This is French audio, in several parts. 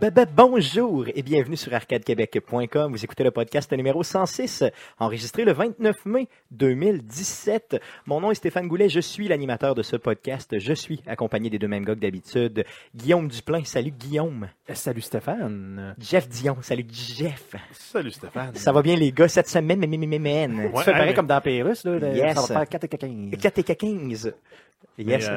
Bonjour et bienvenue sur arcadequebec.com. Vous écoutez le podcast numéro 106, enregistré le 29 mai 2017. Mon nom est Stéphane Goulet, je suis l'animateur de ce podcast. Je suis accompagné des deux mêmes gars que d'habitude. Guillaume Duplain, salut Guillaume. Salut Stéphane. Jeff Dion, salut Jeff. Salut Stéphane. Ça va bien les gars cette semaine, mais mais mais fais pareil mais- comme dans Pérus, là. Ça va faire 4 et 15. 4 et 15. Mais, Yes.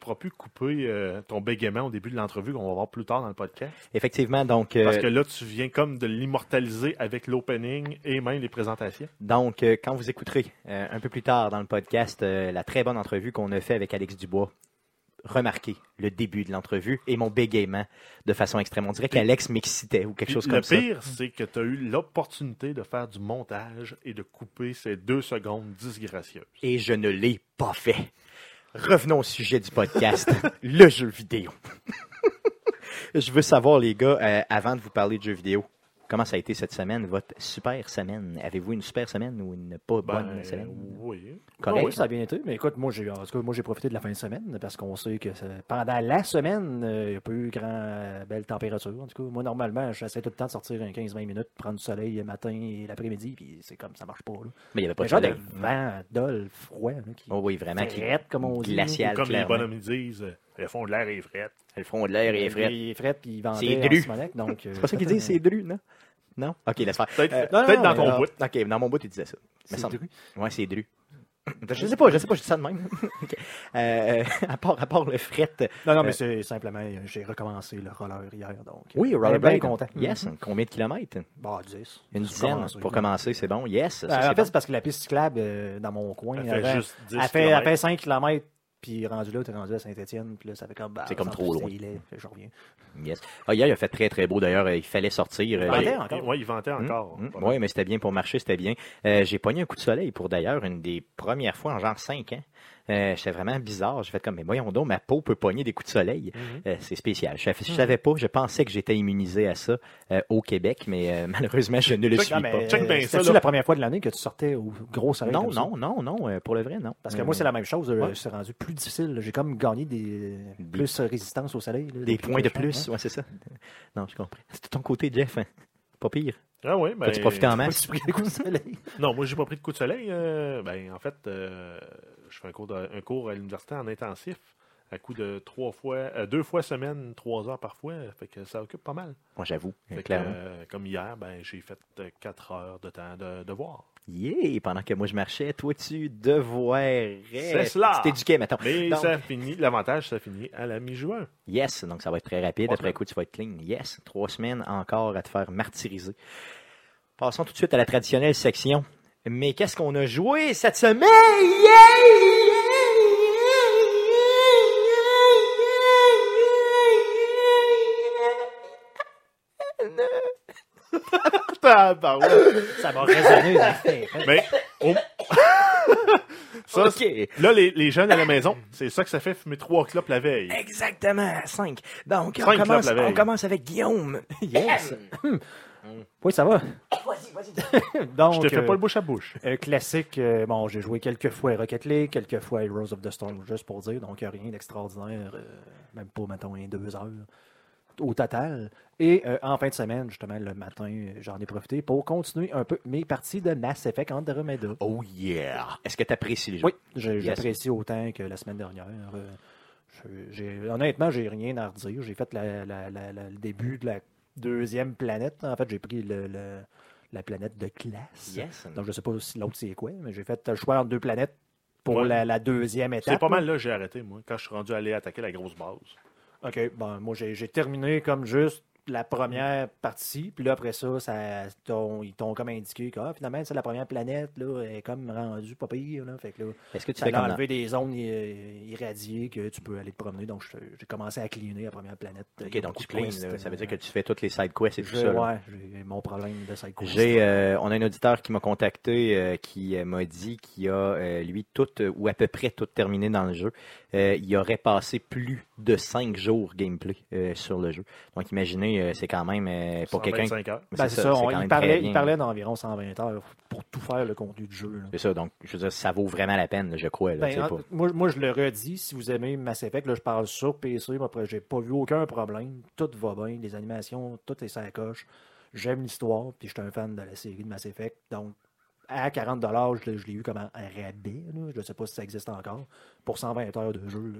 Euh, tu pourras plus couper euh, ton bégaiement au début de l'entrevue qu'on va voir plus tard dans le podcast. Effectivement, donc, euh, Parce que là, tu viens comme de l'immortaliser avec l'opening et même les présentations. donc euh, quand vous écouterez euh, un peu plus tard dans le podcast euh, la très bonne entrevue qu'on a fait avec Alex Dubois, remarquez le début de l'entrevue et mon bégaiement de façon extrême. On dirait qu'Alex m'excitait ou quelque chose le comme ça. pire, c'est que tu as eu l'opportunité de faire du montage et de couper ces deux secondes disgracieuses. Et je ne l'ai pas fait. Revenons au sujet du podcast, le jeu vidéo. je veux savoir, les gars, euh, avant de vous parler de jeux vidéo, comment ça a été cette semaine, votre super semaine? Avez-vous une super semaine ou une pas Ben, bonne semaine? oui. Correct. Oui, ça a bien été. Mais écoute, moi, j'ai, en tout cas, moi, j'ai profité de la fin de semaine parce qu'on sait que ça- pendant la semaine, euh, il n'y a pas eu grand euh, belle température. En tout cas, moi, normalement, j'essaie tout le temps de sortir un 15-20 minutes, prendre du soleil le matin et l'après-midi, puis c'est comme ça marche pas. Là. Mais il n'y avait pas de genre de soleil. vent, dol, froid, là, qui Oh oui, vraiment. Qui... comme on dit. glacial. Comme les bonhommes disent, euh, elles font de l'air et frettes. Elles font de l'air et les frettes. Il est fret, puis il vendait C'est dru. Donc, euh, C'est pas ça qu'ils disent, c'est dru, non? Non? Ok, laisse faire. Peut-être Euh, dans ton là- bout. Ok, dans mon bout, tu disais ça. C'est semble. dru. Ouais, c'est dru. Je sais pas, je sais pas, je dis ça de même. Euh, à, part, à part le fret. Non, non, mais Euh, c'est simplement, euh, j'ai recommencé le roller hier, donc. Oui, euh, rollerblade. bien content. Yes. Combien de kilomètres? Bah, 10. Une dizaine. commencer. Pour commencer, c'est bon. Yes. ça, Ben, en fait, bon. c'est parce que la piste cyclable euh, dans mon coin, Elle elle, fait juste 10 elle, fait, elle kilomètres. fait 5 km, puis rendu là, t'es rendu à Saint-Etienne, puis là, ça fait comme. bah, C'est comme trop loin. Fait que Je reviens. Yes. Ah, hier, il a fait très, très beau. D'ailleurs, euh, il fallait sortir. Euh, Il ventait j'ai- encore. Oui, il vantait encore. Hum, Pas hum. Oui, mais c'était bien pour marcher, c'était bien. Euh, j'ai pogné un coup de soleil pour d'ailleurs une des premières fois en genre 5 ans. Euh, C'était vraiment bizarre. J'ai fait comme, mais voyons donc, ma peau peut pogner des coups de soleil. Mhm. Euh, c'est spécial. Je, je savais pas, je pensais que j'étais immunisé à ça euh, au Québec, mais euh, malheureusement, je ne le Check- suis Non, pas. c'était-tu là. la première fois de l'année que tu sortais au gros soleil? Non, non, non, non, pour le vrai, non. Parce que Euh, moi, c'est la même chose. ouais. C'est rendu plus difficile. J'ai comme gagné des plus euh, résistance au soleil. là, Des points de plus, fais, ouais, c'est ça. Non, je comprends. C'était ton côté, Jeff. hein? Pas pire. Ah oui, ben, As-tu profité en hein. masse? Pris des coups de soleil. Non, moi, j'ai pas pris de coup de soleil. euh, ben, en fait, euh, je fais un cours, de- un cours à l'université en intensif à coup de trois fois, euh, deux fois semaine, trois heures parfois. Fait que ça occupe pas mal. Moi, j'avoue, que, clairement. euh, comme hier, ben, j'ai fait euh, quatre heures de temps de devoir. Yeah! Pendant que moi, je marchais, toi, tu devoirais. C'est cela. Tu t'éduquais, mettons. Mais Donc- ça finit, l'avantage, ça finit à la mi-juin. Yes, donc ça va être très rapide. Trois Après coup, tu vas être clean. Yes, trois semaines encore à te faire martyriser. Passons tout de suite à la traditionnelle section. Mais qu'est-ce qu'on a joué cette semaine? Ouais. Ça m'a résonné dans la tête. Mais, au- ça, là, les, les jeunes à la maison, c'est ça que ça fait fumer trois clopes la veille. Exactement, cinq. Donc, on commence, clubs la veille. on commence avec Guillaume. Yes. Oui, ça va. Vas-y, vas-y. Donc, Je te fais pas le bouche à bouche. euh, classique, euh, bon, j'ai joué quelques fois à Rocket League, quelques fois à Heroes of the Storm, juste pour dire, donc rien d'extraordinaire, euh, même pas, mettons, un deux heures au total. Et euh, en fin de semaine, justement, le matin, j'en ai profité pour continuer un peu mes parties de Mass Effect Andromeda. Oh yeah. Est-ce que tu apprécies les jeux? Oui, Yes. j'apprécie autant que la semaine dernière. Euh, honnêtement, j'ai rien à redire. J'ai fait la- la- la- la- le début de la deuxième planète. En fait, j'ai pris le- le- la planète de classe. Yes. Donc, je sais pas si l'autre c'est quoi, mais j'ai fait le choix entre deux planètes pour Ouais. la, la deuxième étape. C'est pas mal là, j'ai arrêté, moi, quand je suis rendu à aller attaquer la grosse base. OK, bon, moi, j'ai terminé comme juste la première partie, puis là, après ça, ça t'ont- ils t'ont comme indiqué que ah, finalement, c'est la première planète, là, est comme rendue pas pire, là. Fait que là, Est-ce que tu ça fais a comme dans- enlevé des zones euh, irradiées que tu peux aller te promener. Donc, j'ai commencé à cleaner la première planète. Y Ok, donc tu de clean, quests, là. ça veut euh, dire que tu fais toutes les side quests et tout ça. Ouais, j'ai mon problème de side quest. J'ai, euh, on a un auditeur qui m'a contacté, euh, qui euh, m'a dit qu'il a, euh, lui, tout, euh, ou à peu près tout terminé dans le jeu. Euh, il aurait passé plus de 5 jours gameplay euh, sur le jeu. Donc, imaginez journée, euh, c'est quand même euh, pour quelqu'un. 125 heures. Mais Ben, c'est ça, on- il parlait, il parlait d'environ 120 heures pour tout faire le contenu du jeu. C'est ça, donc je veux dire, ça vaut vraiment la peine, je crois. Là, Ben, en- moi, moi, je le redis, si vous aimez Mass Effect, là, je parle sur PC, moi, après, j'ai pas vu aucun problème. Tout va bien, les animations, tout est ça coche. J'aime l'histoire, puis je suis un fan de la série de Mass Effect. Donc, à 40 je je l'ai eu comme un rabais. Je sais pas si ça existe encore. Pour 120 heures de jeu.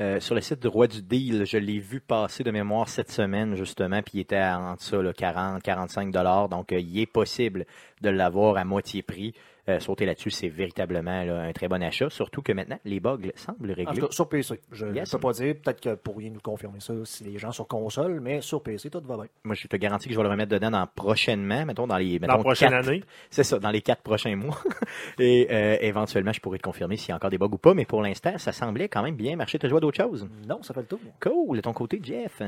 Euh, sur le site de Roi du Deal, je l'ai vu passer de mémoire cette semaine, justement, puis il était à, entre ça, là, 40, 45 dollars. Donc, euh, il est possible de l'avoir à moitié prix. Euh, sauter là-dessus, c'est véritablement là, un très bon achat. Surtout que maintenant, les bugs semblent En réglés. tout cas, sur PC. Je ne Yes. peux pas dire, peut-être que vous pourriez nous confirmer ça si les gens sur console, mais sur PC, tout va bien. Moi, je te garantis que je vais le remettre dedans dans prochainement, mettons dans les Dans mettons, la prochaine quatre- année, C'est ça, dans les quatre prochains mois. Et euh, éventuellement, je pourrais te confirmer s'il y a encore des bugs ou pas. Mais pour l'instant, ça semblait quand même bien marcher. Tu as joué à d'autres choses? Non, ça fait le tour. Cool. De ton côté, Jeff?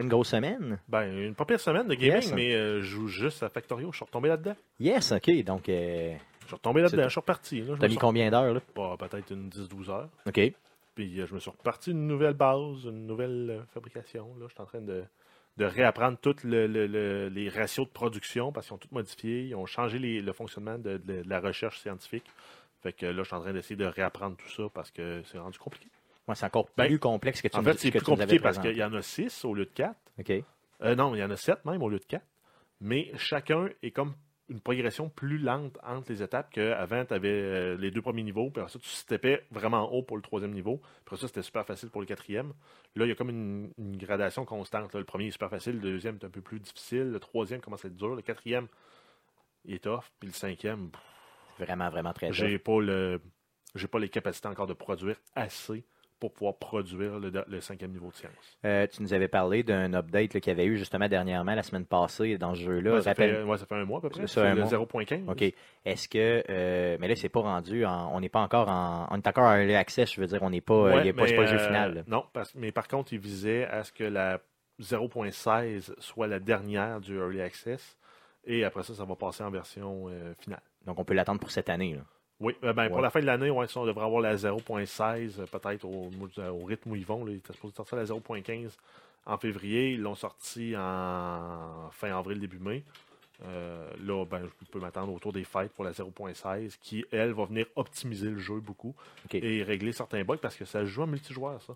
Une grosse semaine? ben, une pas pire semaine de gaming, Yes. mais euh, je joue juste à Factorio. Je suis retombé là-dedans. Yes, OK. Donc, euh, Je suis retombé là-dedans. Je suis reparti. T'as mis combien d'heures, là? Bah, Peut-être une 10-12 heures. OK. Puis euh, je me suis reparti une nouvelle base, une nouvelle euh, fabrication. Là. Je suis en train de, de réapprendre tous les ratios de production parce qu'ils ont tout modifié. Ils ont changé les- le fonctionnement de, de- de la recherche scientifique. Fait que là, je suis en train d'essayer de réapprendre tout ça parce que c'est rendu compliqué. Moi, c'est encore Ben, plus complexe que tu En fait, ce c'est plus compliqué parce qu'il y en a 6 au lieu de 4. OK. Euh, non, il y en a 7 même au lieu de 4. Mais chacun est comme une progression plus lente entre les étapes qu'avant, tu avais les deux premiers niveaux, puis après ça, tu steppais vraiment haut pour le troisième niveau. Puis après ça, c'était super facile pour le quatrième. Là, il y a comme une, une gradation constante. là. Le premier est super facile, le deuxième est un peu plus difficile, le troisième commence à être dur, le quatrième il est tough, puis le cinquième, pff, Vraiment, vraiment très j'ai pas le j'ai pas les capacités encore de produire assez pour pouvoir produire le, le cinquième niveau de science. Euh, tu nous avais parlé d'un update qu'il y avait eu justement dernièrement, la semaine passée, dans ce jeu-là. Ouais, ça, fait, ouais, ça fait un mois à peu près. C'est le mois. 0.15. OK. Est-ce que. euh, mais là, c'est pas rendu. en- on n'est pas encore en. On est encore en early access, je veux dire. On n'est pas. Ouais, il y a pas, mais, pas le jeu euh, final. là. non, parce, mais par contre, il visait à ce que la 0.16 soit la dernière du Early Access. Et après ça, ça va passer en version finale. Donc, on peut l'attendre pour cette année. là. Oui, euh, ben, pour la fin de l'année, ouais, ça, on devrait avoir la 0.16, euh, peut-être au, au rythme où ils vont. Là, ils étaient supposés sortir la 0.15 en février. Ils l'ont sorti en fin avril, début mai. Euh, là, ben, je peux m'attendre autour des fêtes pour la 0.16 qui, elle, va venir optimiser le jeu beaucoup et régler certains bugs parce que ça joue en multijoueur, ça.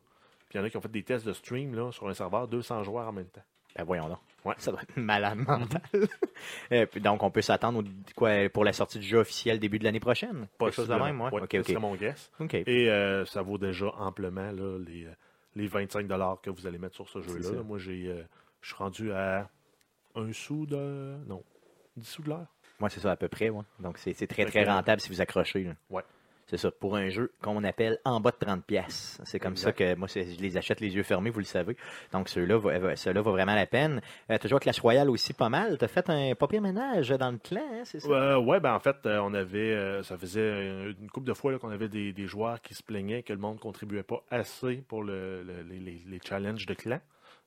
Puis il y en a qui ont fait des tests de stream là, sur un serveur, 200 joueurs en même temps. Ben, voyons donc. Ouais. Ça doit être malade mental. Euh, donc, on peut s'attendre au- quoi, pour la sortie du jeu officiel début de l'année prochaine? Quelque chose de même, ouais. Ouais, OK, ce OK. serait mon guess. OK. Et euh, ça vaut déjà amplement là, les, euh, les 25 que vous allez mettre sur ce C'est jeu-là. Moi, j'ai, euh, je suis rendu à un sou de. Non, 10 sous de l'heure. Moi, c'est ça à peu près. ouais. Donc, c'est c'est très, très rentable si vous accrochez. là. Ouais. C'est ça, pour un jeu qu'on appelle en bas de 30 pièces. C'est comme ça que moi, je les achète les yeux fermés, vous le savez. Donc, ceux-là va- va- ceux-là vaut vraiment la peine. Euh, tu as joué à Clash Royale aussi pas mal. Tu as fait un pas pire ménage dans le clan, hein, c'est ça? Euh, ouais, ben en fait, euh, on avait, euh, ça faisait une couple de fois qu'on avait des, des joueurs qui se plaignaient que le monde contribuait pas assez pour le- le- les, les- les challenges de clan.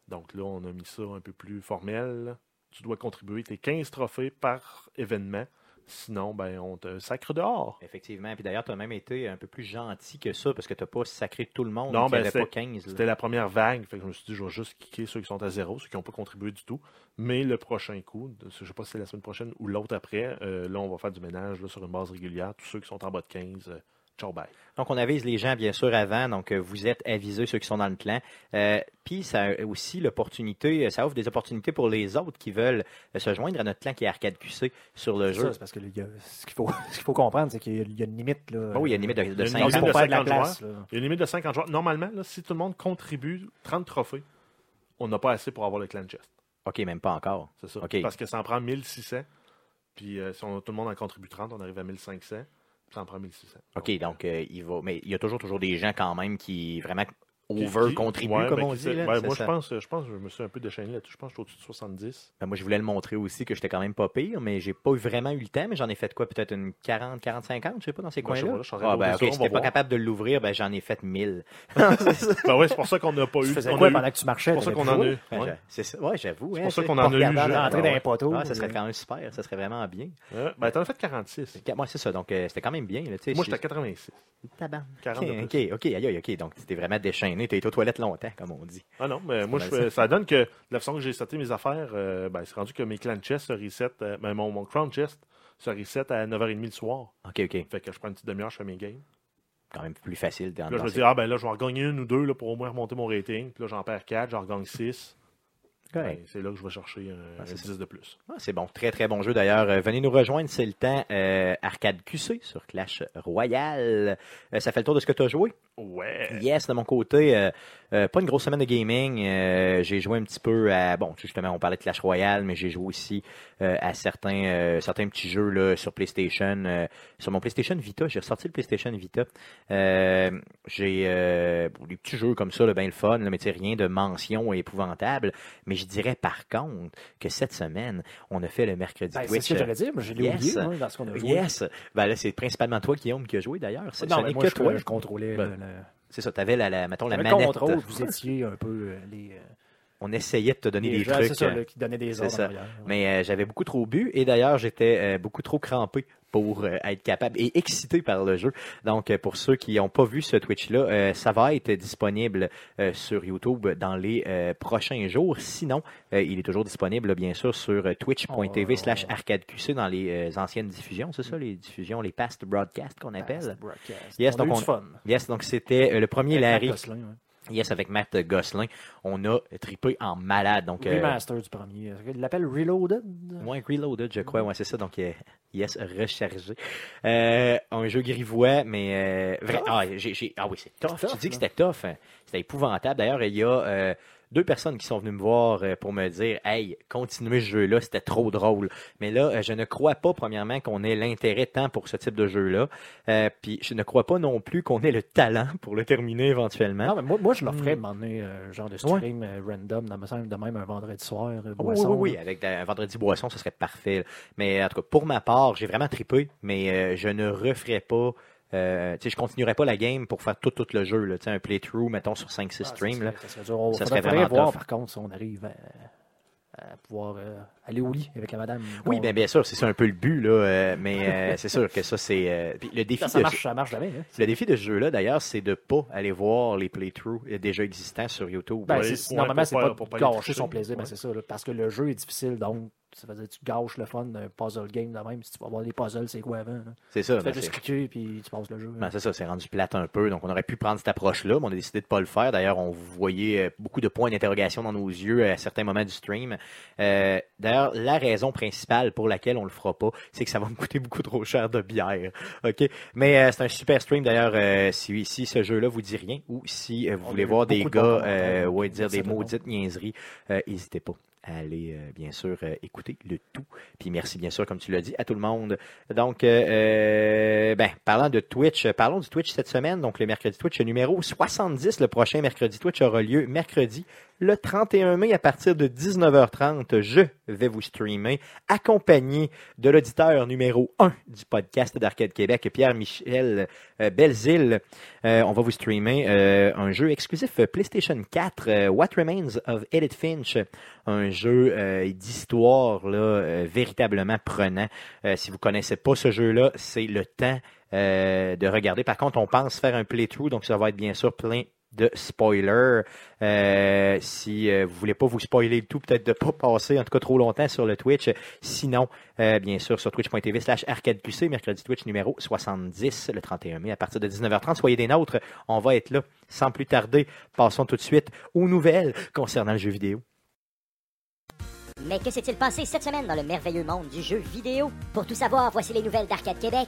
Donc là, on a mis ça un peu plus formel. Tu dois contribuer tes 15 trophées par événement. Sinon, ben on te sacre dehors. Effectivement. Puis d'ailleurs, tu as même été un peu plus gentil que ça parce que tu n'as pas sacré tout le monde. Non, qui ben, avait pas c'était- 15. là. C'était la première vague, fait que je me suis dit, je vais juste kicker ceux qui sont à zéro, ceux qui n'ont pas contribué du tout. Mais le prochain coup, je sais pas si c'est la semaine prochaine ou l'autre après, euh, là, on va faire du ménage là, sur une base régulière. Tous ceux qui sont en bas de 15, euh, ciao bye. Donc, on avise les gens, bien sûr, avant. Donc, euh, vous êtes avisés, ceux qui sont dans le clan. Euh, Puis, ça a aussi l'opportunité, euh, ça offre des opportunités pour les autres qui veulent se joindre à notre clan qui est Arcade QC sur le C'est jeu. ça, c'est parce que y a- ce qu'il faut, ce qu'il faut comprendre, c'est qu'il y a- une limite. Là, Ah oui, il y a une limite de, de Il y a une 5 limite ans. pour de faire de la 50 place. là. Il y a une limite de 50 joueurs. Normalement, là, si tout le monde contribue 30 trophées, on n'a pas assez pour avoir le clan chest. OK, même pas encore. C'est ça. OK. Parce que ça en prend 1600. Puis euh, si on- tout le monde en contribue 30, on arrive à 1500. Ça en prend 1600. OK, donc, euh, il va. Mais il y a toujours, toujours des gens quand même qui vraiment over ouais, comme ben, on dit. là, moi, ça. je pense, je pense que je me suis un peu déchaîné là-dessus. Je pense que je suis au-dessus de 70. Ben, moi, je voulais le montrer aussi que j'étais quand même pas pire, mais j'ai pas vraiment eu le temps. Mais j'en ai fait quoi Peut-être une 40, 40, 50, je sais pas, dans ces Ben, coins-là? Ah, ben, monter OK, ça, on si t'es pas voir. capable de l'ouvrir, ben, j'en ai fait 1000. Ben ouais, c'est pour ça qu'on n'a pas eu. Faisais quoi a eu- pendant que tu marchais? C'est pour ça qu'on en a eu. Ouais. j'avoue. C'est pour ça qu'on en a eu Rentrer dans les poteaux. Ah, ça serait quand même super, ça serait vraiment bien. Ben, t'en as fait 46. Moi, c'est ça, donc euh, c'était quand même bien. Là, tu sais, Moi, j'étais à 86. Tabarnak. 40 de OK. OK, OK. Donc, c'était vraiment déchaîné. Gêné, t'as été aux toilettes longtemps, comme on dit. Ah non, mais moi, je, ça donne que de la façon que j'ai seté mes affaires, euh, ben, c'est rendu que mes clan chest se reset, euh, ben, mon, mon crown chest se reset à 9h30 le soir. OK, OK. Fait que je prends une petite demi-heure, je fais mes games. Quand même plus facile. là, je me dis, ah ben là, je vais en gagner une ou deux là, pour au moins remonter mon rating. Puis là, j'en perds 4, j'en regagne 6. Correct. c'est là que je vais chercher un, Ah, un 10 de plus. Ah, c'est bon, très très bon jeu d'ailleurs. Euh, venez nous rejoindre, c'est le temps. Euh, Arcade QC sur Clash Royale. Euh, ça fait le tour de ce que tu as joué? Ouais. Yes, de mon côté, euh, euh, pas une grosse semaine de gaming. Euh, j'ai joué un petit peu à, bon, justement, on parlait de Clash Royale, mais j'ai joué aussi à certains, certains petits jeux là, sur PlayStation. sur mon PlayStation Vita, j'ai ressorti le PlayStation Vita. J'ai bon, des petits jeux comme ça, là, ben le fun, là, mais rien de mention épouvantable. Mais je dirais par contre que cette semaine, on a fait le mercredi Ben, c'est Twitch. ce que j'allais dire, mais je l'ai Yes. oublié moi, dans ce qu'on a joué. Yes! Ben là, c'est principalement toi, Guillaume, qui a joué d'ailleurs. Non, ce mais n'est moi, que je, toi. je contrôlais Ben, le, le- C'est ça, t'avais la, la, mettons, la manette. contrôle, vous étiez un peu euh, les, euh, On essayait de te donner les des gens, trucs. c'est ça, euh, là, qui donnaient des c'est ordres ça. ouais. Mais euh, j'avais beaucoup trop bu et d'ailleurs j'étais euh, beaucoup trop crampé pour euh, être capable et excité par le jeu. Donc euh, pour ceux qui n'ont pas vu ce Twitch-là, euh, ça va être disponible sur YouTube dans les prochains jours. Sinon, il est toujours disponible bien sûr sur twitch.tv slash arcadeqc dans les anciennes diffusions. C'est ça les diffusions, les past broadcasts qu'on appelle? Past broadcast. Yes, on a donc eu on- du fun. Yes, donc c'était le premier Larry. Gosselin, ouais. Yes, avec Matt Gosselin. On a trippé en malade. Donc, euh, Remaster du premier. Il l'appelle Reloaded. Ouais, Reloaded, je crois. Ouais, c'est ça. Donc, euh, yes, rechargé. Euh, un jeu grivois, mais euh, vrai- ah, ah oui, c'est tough. Tu dis que c'était tough. hein. C'était épouvantable. D'ailleurs, il y a deux personnes qui sont venues me voir euh, pour me dire Hey, continuez ce jeu-là, c'était trop drôle. Mais là, euh, je ne crois pas, premièrement, qu'on ait l'intérêt tant pour ce type de jeu-là. Euh, puis, je ne crois pas non plus qu'on ait le talent pour le terminer éventuellement. Non, mais moi, moi je le ferais Hmm. m'emmener un genre de stream euh, random, dans me semble, de même un vendredi soir. euh, Oui, boisson, oui, oui, avec un vendredi boisson, ce serait parfait. Mais en tout cas, pour ma part, j'ai vraiment trippé, mais euh, je ne referai pas. Euh, je continuerai pas la game pour faire tout, tout le jeu. Là. Un playthrough, mettons, sur 5-6 Ah, ça streams. serait- là. Ça serait. On Ça serait vraiment voir, tough. par contre, si on arrive à, à pouvoir euh, aller au lit avec la madame. Oui, Qu'on- bien, bien sûr, c'est ça un peu le but. Là, euh, mais euh, c'est sûr que ça, c'est. euh, le défi ça, ça de marche, ça marche jamais. hein. Le défi de ce jeu-là, d'ailleurs, c'est de pas aller voir les playthroughs déjà existants sur YouTube. Ben, Ouais, c'est- ouais, normalement, pour c'est pas- pas, pour gâcher son plaisir, ben, ouais. c'est ça. là, parce que le jeu est difficile, donc ça veut dire que tu gâches le fun d'un puzzle game de même. Si tu vas voir les puzzles, c'est quoi avant? c'est ça. Tu fais juste cliquer puis tu passes le jeu. Ben, c'est ça, c'est rendu plate un peu. Donc, on aurait pu prendre cette approche-là, mais on a décidé de pas le faire. D'ailleurs, on voyait euh, beaucoup de points d'interrogation dans nos yeux à certains moments du stream. Euh, D'ailleurs, la raison principale pour laquelle on le fera pas, c'est que ça va me coûter beaucoup trop cher de bière. OK? Mais euh, c'est un super stream. D'ailleurs, euh, si, si ce jeu-là vous dit rien ou si vous On voulez voir des de gars ouais, dire des maudites niaiseries, n'hésitez pas à aller, euh, bien sûr, euh, écouter le tout. Puis merci, bien sûr, comme tu l'as dit, à tout le monde. Donc, euh, euh, ben, parlant de Twitch, parlons du Twitch cette semaine. Donc, le mercredi Twitch numéro 70, le prochain mercredi Twitch aura lieu mercredi, le 31 mai à partir de 19h30. Je vais vous streamer, accompagné de l'auditeur numéro 1 du podcast d'Arcade Québec, Pierre-Michel euh, Belzile. Euh, on va vous streamer euh, un jeu exclusif PlayStation 4, euh, What Remains of Edith Finch, un jeu euh, d'histoire là véritablement prenant. Si vous connaissez pas ce jeu-là, c'est le temps de regarder. Par contre, on pense faire un playthrough, donc ça va être bien sûr plein de spoilers. Euh, si euh, vous voulez pas vous spoiler le tout, peut-être de pas passer en tout cas trop longtemps sur le Twitch. Sinon, euh, bien sûr, sur twitch.tv slash arcadeqc, mercredi Twitch numéro 70, le 31 mai, à partir de 19h30. Soyez des nôtres, on va être là sans plus tarder. Passons tout de suite aux nouvelles concernant le jeu vidéo. Mais que s'est-il passé cette semaine dans le merveilleux monde du jeu vidéo? Pour tout savoir, voici les nouvelles d'Arcade Québec.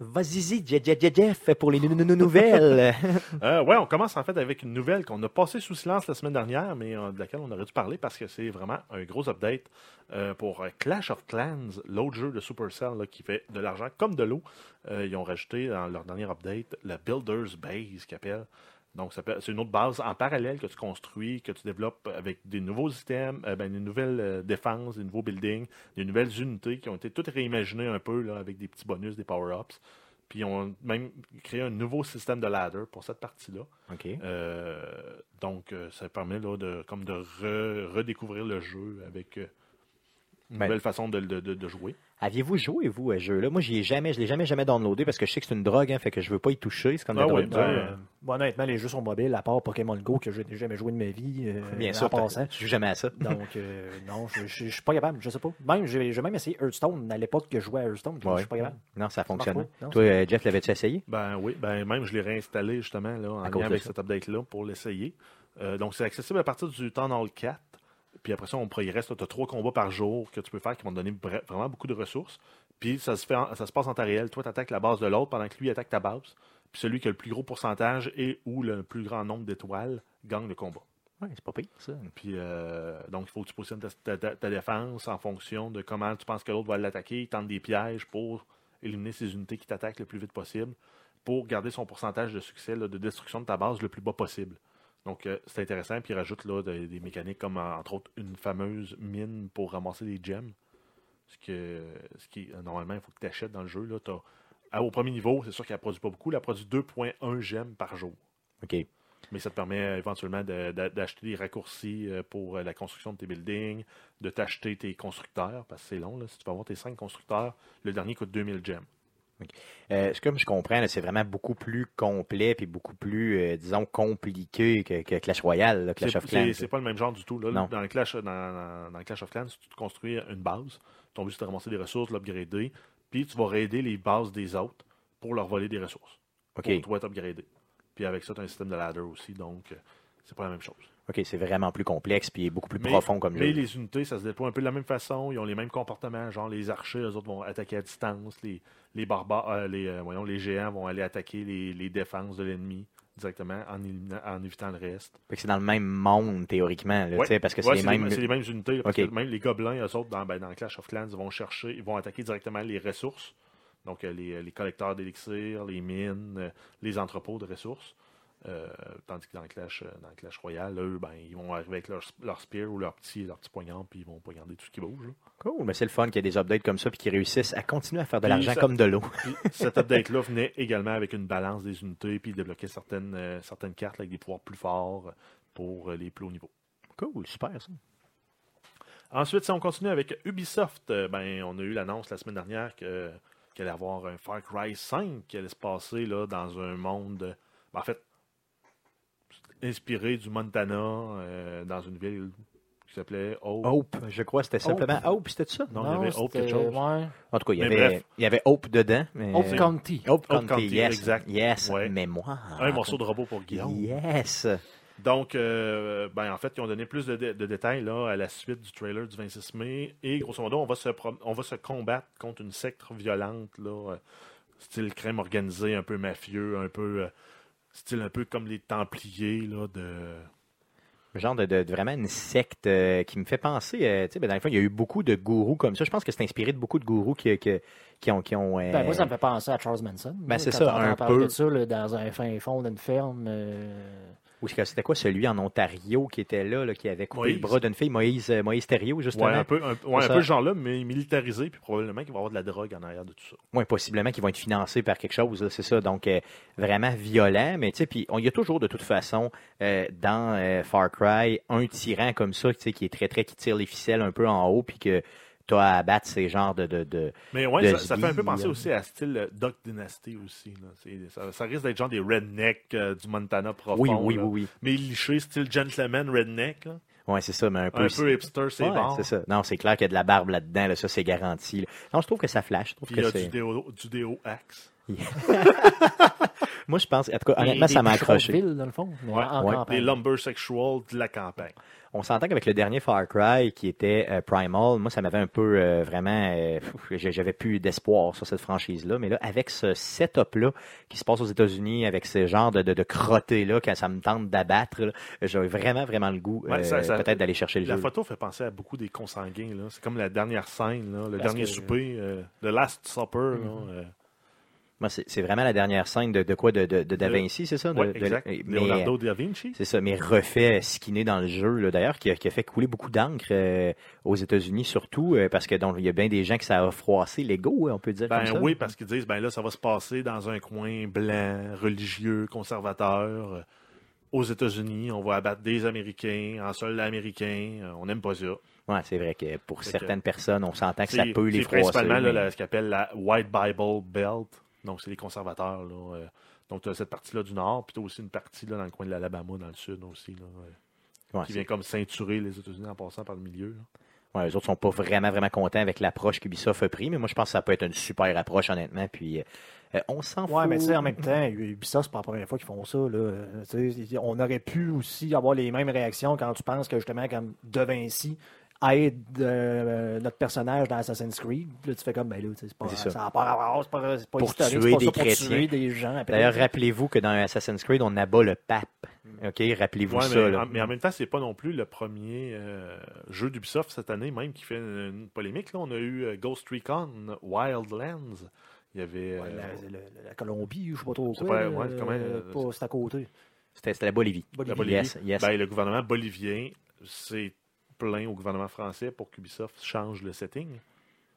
Vas-y, Jeff, pour les nou- nou- nou- nouvelles. Euh, ouais, on commence en fait avec une nouvelle qu'on a passée sous silence la semaine dernière, mais euh, de laquelle on aurait dû parler parce que c'est vraiment un gros update euh, pour euh, Clash of Clans, l'autre jeu de Supercell qui fait de l'argent comme de l'eau. Ils ont rajouté dans leur dernier update la Builder's Base qu'ils appellent. Donc, c'est une autre base en parallèle que tu construis, que tu développes avec des nouveaux items, euh, ben, des nouvelles euh, défenses, des nouveaux buildings, des nouvelles unités qui ont été toutes réimaginées un peu là, avec des petits bonus, des power-ups. Puis, ils ont même créé un nouveau système de ladder pour cette partie-là. Euh, donc, ça permet là, de, comme de re- redécouvrir le jeu avec, Une Ben- nouvelle façon de, de- de- de jouer. Aviez-vous joué, vous, à ce jeu-là? Moi, j'y ai jamais, je l'ai jamais, jamais downloadé parce que je sais que c'est une drogue, hein, fait que je veux pas y toucher. C'est comme Ah ben. Euh, bon, honnêtement, les jeux sont mobiles, à part Pokémon Go, que je n'ai jamais joué de ma vie. euh, Bien en sûr, passant. tu joues jamais à ça. Donc, euh, non, je je- je suis pas capable, je sais pas. Même, j'ai même essayé Hearthstone à l'époque que je jouais à Hearthstone. Je Ouais. suis pas capable. Non, ça fonctionne. Toi, euh, Jeff, l'avais-tu essayé? Ben oui, ben même je l'ai réinstallé justement là, en À cause lien de avec ça. cet update-là pour l'essayer. Euh, donc c'est accessible à partir du Town Hall 4. Puis après ça, on progresse. Tu as trois combats par jour que tu peux faire qui vont te donner vra- vraiment beaucoup de ressources. Puis ça se, fait en- ça se passe en temps réel. Toi, tu attaques la base de l'autre pendant que lui attaque ta base. Puis celui qui a le plus gros pourcentage et ou le plus grand nombre d'étoiles gagne le combat. Oui, c'est pas pire, ça. Puis euh, donc, il faut que tu positionnes ta, ta- ta- ta défense en fonction de comment tu penses que l'autre va l'attaquer. Il tente des pièges pour éliminer ses unités qui t'attaquent le plus vite possible pour garder son pourcentage de succès là, de destruction de ta base le plus bas possible. Donc, euh, c'est intéressant. Puis, il rajoute là, des, des mécaniques comme, entre autres, une fameuse mine pour ramasser des gemmes. Ce, que, ce qui, euh, normalement, il faut que tu achètes dans le jeu. Là, à- au premier niveau, c'est sûr qu'elle ne produit pas beaucoup. Elle produit 2,1 gemmes par jour. OK. Mais ça te permet euh, éventuellement de- de- d'acheter des raccourcis pour la construction de tes buildings, de t'acheter tes constructeurs, parce que c'est long. Là. Si tu vas avoir tes 5 constructeurs, le dernier coûte 2000 gemmes. Euh, c'est comme je comprends, c'est vraiment beaucoup plus complet puis beaucoup plus, euh, disons, compliqué que, que Clash Royale, là, Clash of Clans. c'est- pas le même genre du tout. Là. Non. Dans, le Clash, dans, dans- dans le Clash of Clans, tu te construis une base. Ton but, c'est de ramasser des ressources, l'upgrader. Puis tu vas raider les bases des autres pour leur voler des ressources. OK, Pour toi t'upgrader. Puis avec ça, tu as un système de ladder aussi. Donc, euh, c'est pas la même chose. OK, c'est vraiment plus complexe puis beaucoup plus Mais- profond comme Mais jeu. les unités, ça se déploie un peu de la même façon. Ils ont les mêmes comportements. Genre, les archers, eux autres vont attaquer à distance. Les, les barbares, euh, les, euh, voyons, les géants vont aller attaquer les, les défenses de l'ennemi directement en, éliminant- en évitant le reste. C'est dans le même monde, théoriquement, là, Ouais. parce que c'est Ouais, les c'est mêmes... les, c'est les mêmes unités. parce que même les gobelins, eux autres, dans, ben, dans Clash of Clans, ils vont chercher, ils vont attaquer directement les ressources. Donc, euh, les, les collecteurs d'élixir, les mines, les entrepôts de ressources. Euh, tandis que dans le Clash, euh, dans le Clash Royale, eux, ben, ils vont arriver avec leur, leur spear ou leur petit, leur petit poignard, puis ils vont poignarder tout ce qui bouge. là. Cool, mais c'est le fun qu'il y ait des updates comme ça puis qu'ils réussissent à continuer à faire de l'argent comme de l'eau. Cet update-là venait également avec une balance des unités, puis il débloquait certaines, euh, certaines cartes avec des pouvoirs plus forts pour euh, les plus hauts niveaux. Cool, super ça. Ensuite, si on continue avec Ubisoft, ben, on a eu l'annonce la semaine dernière que- qu'il allait y avoir un Far Cry 5 qui allait se passer là, dans un monde, ben, en fait, inspiré du Montana, euh, dans une ville qui s'appelait Hope. Hope, je crois, c'était simplement Hope, c'était ça? Non, il y avait Hope quelque chose. ouais. En tout cas, il y, Mais avait, bref. il y avait Hope dedans. Mais... Hope County. Hope Hope County, County, yes. exact. Yes, Ouais. mémoire. Un morceau de robot pour Guillaume. Yes. Donc, euh, ben, en fait, ils ont donné plus de, dé- de détails là, à la suite du trailer du 26 mai. Et grosso modo, on va se, on va se combattre contre une secte violente, là, euh, style crème organisée, un peu mafieux, un peu. euh, style un peu comme les Templiers, là, de. Genre de, de- de vraiment une secte euh, qui me fait penser. euh, tu sais, ben, dans le fond, il y a eu beaucoup de gourous comme ça. Je pense que c'est inspiré de beaucoup de gourous qui, qui, qui ont. Qui ont euh, Ben, moi, ça me fait penser à Charles Manson. Ben, c'est ça, un peu. de ça, là, dans un fin fond d'une ferme. Ou c'était quoi celui en Ontario qui était là, là, qui avait coupé le Moïse. bras d'une fille, Moïse, euh, Moïse Thériault, justement. Ouais, un peu, un, ouais, un peu ce genre-là, mais militarisé, puis probablement qu'il va y avoir de la drogue en arrière de tout ça. Oui, possiblement qu'ils vont être financés par quelque chose, c'est ça. Donc, euh, vraiment violent. Mais tu sais, puis on- il y a toujours de toute façon euh, dans euh, Far Cry un tyran comme ça, tu sais, qui est très, très, qui tire les ficelles un peu en haut, puis que tu as à abattre ces genres de. de, de... Mais ouais, de ça, ça fait un peu penser aussi à style euh, Duck Dynasty aussi. là. Ça, ça risque d'être genre des rednecks euh, du Montana profond. Oui, oui, là. oui, oui. Mais liché, style gentleman redneck. Là. Ouais, c'est ça, mais un peu. Un peu hipster, c'est Ouais, bon. c'est ça. Non, c'est clair qu'il y a de la barbe là-dedans, là, ça c'est garanti. là. Non, je trouve que ça flash. Je trouve Puis il y a du déo, du déo axe. Moi, je pense, en tout cas, des- honnêtement, des ça m'a accroché. ville, dans le fond. mais Ouais, en ouais. campagne. Les lumber sexual de la campagne. On s'entend qu'avec le dernier Far Cry qui était euh, Primal, moi ça m'avait un peu euh, vraiment, euh, j'avais plus d'espoir sur cette franchise-là, mais là avec ce setup-là qui se passe aux États-Unis, avec ce genre de, de, de crotté-là, quand ça me tente d'abattre, j'ai vraiment vraiment le goût Ouais, peut-être d'aller chercher le La jeu. photo fait penser à beaucoup des consanguins. là. C'est comme la dernière scène, là, le Parce dernier que- souper, The Last Supper. là, Mm-hmm. Moi, c'est c'est vraiment la dernière scène de, de quoi? De, de, de Da Vinci, c'est ça? De- exact. mais- Leonardo da Vinci. C'est ça, mais refait, skinné dans le jeu, là, d'ailleurs, qui a, qui a fait couler beaucoup d'encre euh, aux États-Unis, surtout, euh, parce que donc il y a bien des gens que ça a froissé l'ego, on peut dire Ben comme ça. oui, parce qu'ils disent, ben là, ça va se passer dans un coin blanc, religieux, conservateur. Aux États-Unis, on va abattre des Américains en sol américain. euh, On n'aime pas ça. Ouais, c'est vrai que pour certaines personnes, on s'entend que ça C'est- peut les c'est froisser. principalement là, mais- la- ce qu'on appelle la White Bible Belt. Donc, c'est les conservateurs. Là, euh, donc, tu as cette partie-là du nord, puis tu as aussi une partie là, dans le coin de l'Alabama, dans le sud aussi, là, euh, Ouais, qui vient comme ceinturer les États-Unis en passant par le milieu. là. Ouais, les autres sont pas vraiment, vraiment contents avec l'approche qu'Ubisoft a pris, mais moi, je pense que ça peut être une super approche, honnêtement. Puis, euh, euh, on s'en fout. Mais tu sais, en même temps, Ubisoft, c'est pas la première fois qu'ils font ça. Là. On aurait pu aussi avoir les mêmes réactions quand tu penses que justement, comme De Vinci aide euh, notre personnage dans Assassin's Creed. Là, tu fais comme, ben là, tu sais, c'est pas, C'est ça. ça. n'a pas c'est pas, c'est pas Pour historique, tuer c'est pas des ça pour chrétiens. tuer des gens. D'ailleurs, rappelez-vous que dans Assassin's Creed, on abat le pape. OK? Rappelez-vous Ouais, ça. mais, là. en, mais en même temps, c'est pas non plus le premier euh, jeu d'Ubisoft cette année même qui fait une, une polémique. Là. On a eu euh, Ghost Recon Wildlands. Il y avait. Ouais, euh, la, la- la Colombie, je sais pas trop C'est quoi. ouais, comment, euh, pas- c'est à côté. C'était c'était la Bolivie. la Bolivie. Bolivie. Yes, yes. Ben, le gouvernement bolivien s'est plaint au gouvernement français pour qu'Ubisoft change le setting.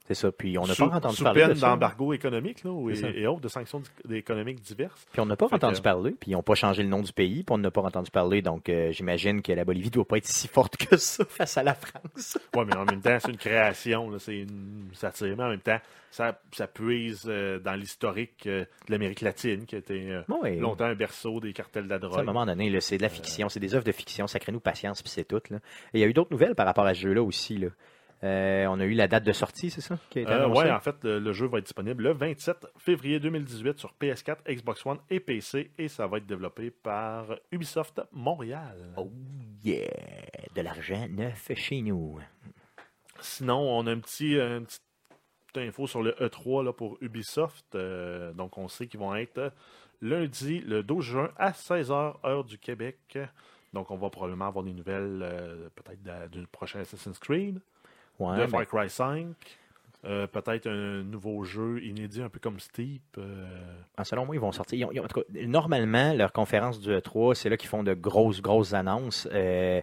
C'est ça. Puis, on n'a pas entendu sous parler peine d'embargo économique là, ou- et, et autres, de sanctions économiques diverses. Puis on n'a pas Fait entendu que- parler, puis ils n'ont pas changé le nom du pays, puis on n'a pas entendu parler, donc euh, j'imagine que la Bolivie ne doit pas être si forte que ça face à la France. Oui, mais en même temps, c'est une création, c'est une satire, mais en même temps, ça, ça puise euh, dans l'historique euh, de l'Amérique latine, qui était Ouais. longtemps un berceau des cartels de la drogue. à un moment donné, c'est de la fiction, c'est des œuvres de fiction, ça crée nous patience, puis c'est tout. Là. Et il y a eu d'autres nouvelles par rapport à ce jeu-là aussi. Là. Euh, on a eu la date de sortie, c'est ça? Été Euh, en fait, le, le jeu va être disponible le 27 février 2018 sur PS4, Xbox One et PC, et ça va être développé par Ubisoft Montréal. Oh yeah! De l'argent neuf chez nous. Sinon, on a un petit, euh, une petite info sur le E3 là, pour Ubisoft. Euh, donc, on sait qu'ils vont être lundi, le 12 juin, à 16h, heure du Québec. Donc, on va probablement avoir des nouvelles, euh, peut-être du prochain Assassin's Creed, Ouais, de Far Cry 5. euh, peut-être un nouveau jeu inédit, un peu comme Steep. euh, ah, selon moi, ils vont sortir. ils ont- ils ont- en tout cas, normalement, leur conférence du E3, c'est là qu'ils font de grosses, grosses annonces. Euh,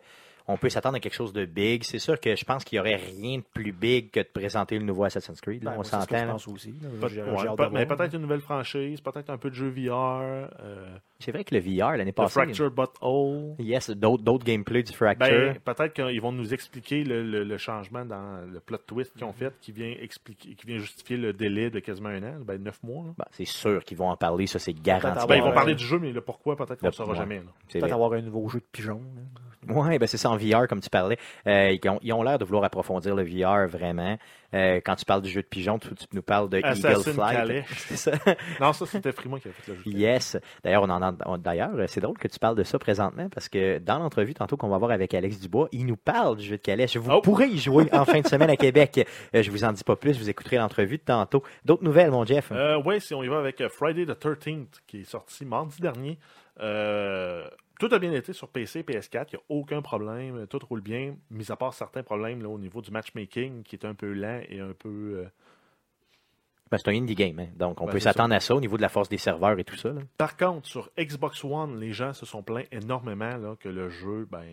on peut s'attendre à quelque chose de big. C'est sûr que je pense qu'il n'y aurait rien de plus big que de présenter le nouveau Assassin's Creed. là, Ben, on s'entend. je pense aussi. là. mais peut-être une nouvelle franchise, peut-être un peu de jeu VR. euh, C'est vrai que le VR, l'année The passée. Fracture Butthole. Yes, d'autres d'autres gameplays du Fracture. Ben, peut-être qu'ils vont nous expliquer le, le- le changement dans le plot twist qu'ils ont fait, qui vient expliquer, qui vient justifier le délai de quasiment un an, ben neuf mois. Ben, c'est sûr qu'ils vont en parler, ça c'est garanti. Ben, ils vont parler du jeu, mais le pourquoi, peut-être qu'on Le- ne saura jamais. Peut-être avoir un nouveau jeu de pigeon. là. Ouais, ben c'est ça en VR, comme tu parlais. Euh, ils ont l'air de vouloir approfondir le VR vraiment. Euh, quand tu parles du jeu de pigeon, tu, tu nous parles de Eagle Flight. C'est ça. Non, ça, c'était Fremont qui a fait le jeu. Yes. D'ailleurs, on en a- d'ailleurs, c'est drôle que tu parles de ça présentement parce que dans l'entrevue tantôt qu'on va avoir avec Alex Dubois, il nous parle du jeu de Calais. Vous Oh. pourrez y jouer en fin de semaine à Québec. Euh, je vous en dis pas plus, vous écouterez l'entrevue de tantôt. D'autres nouvelles, mon Jeff? Euh, ouais, si on y va avec Friday the 13th, qui est sorti mardi dernier. Euh, tout a bien été sur PC et PS4, il n'y a aucun problème, tout roule bien, mis à part certains problèmes là, au niveau du matchmaking qui est un peu lent et un peu. euh, Ben, c'est un indie game, hein. donc on Ben, peut s'attendre à ça au niveau de la force des serveurs et tout ça. là. Par contre, sur Xbox One, les gens se sont plaints énormément là, que le jeu, ben,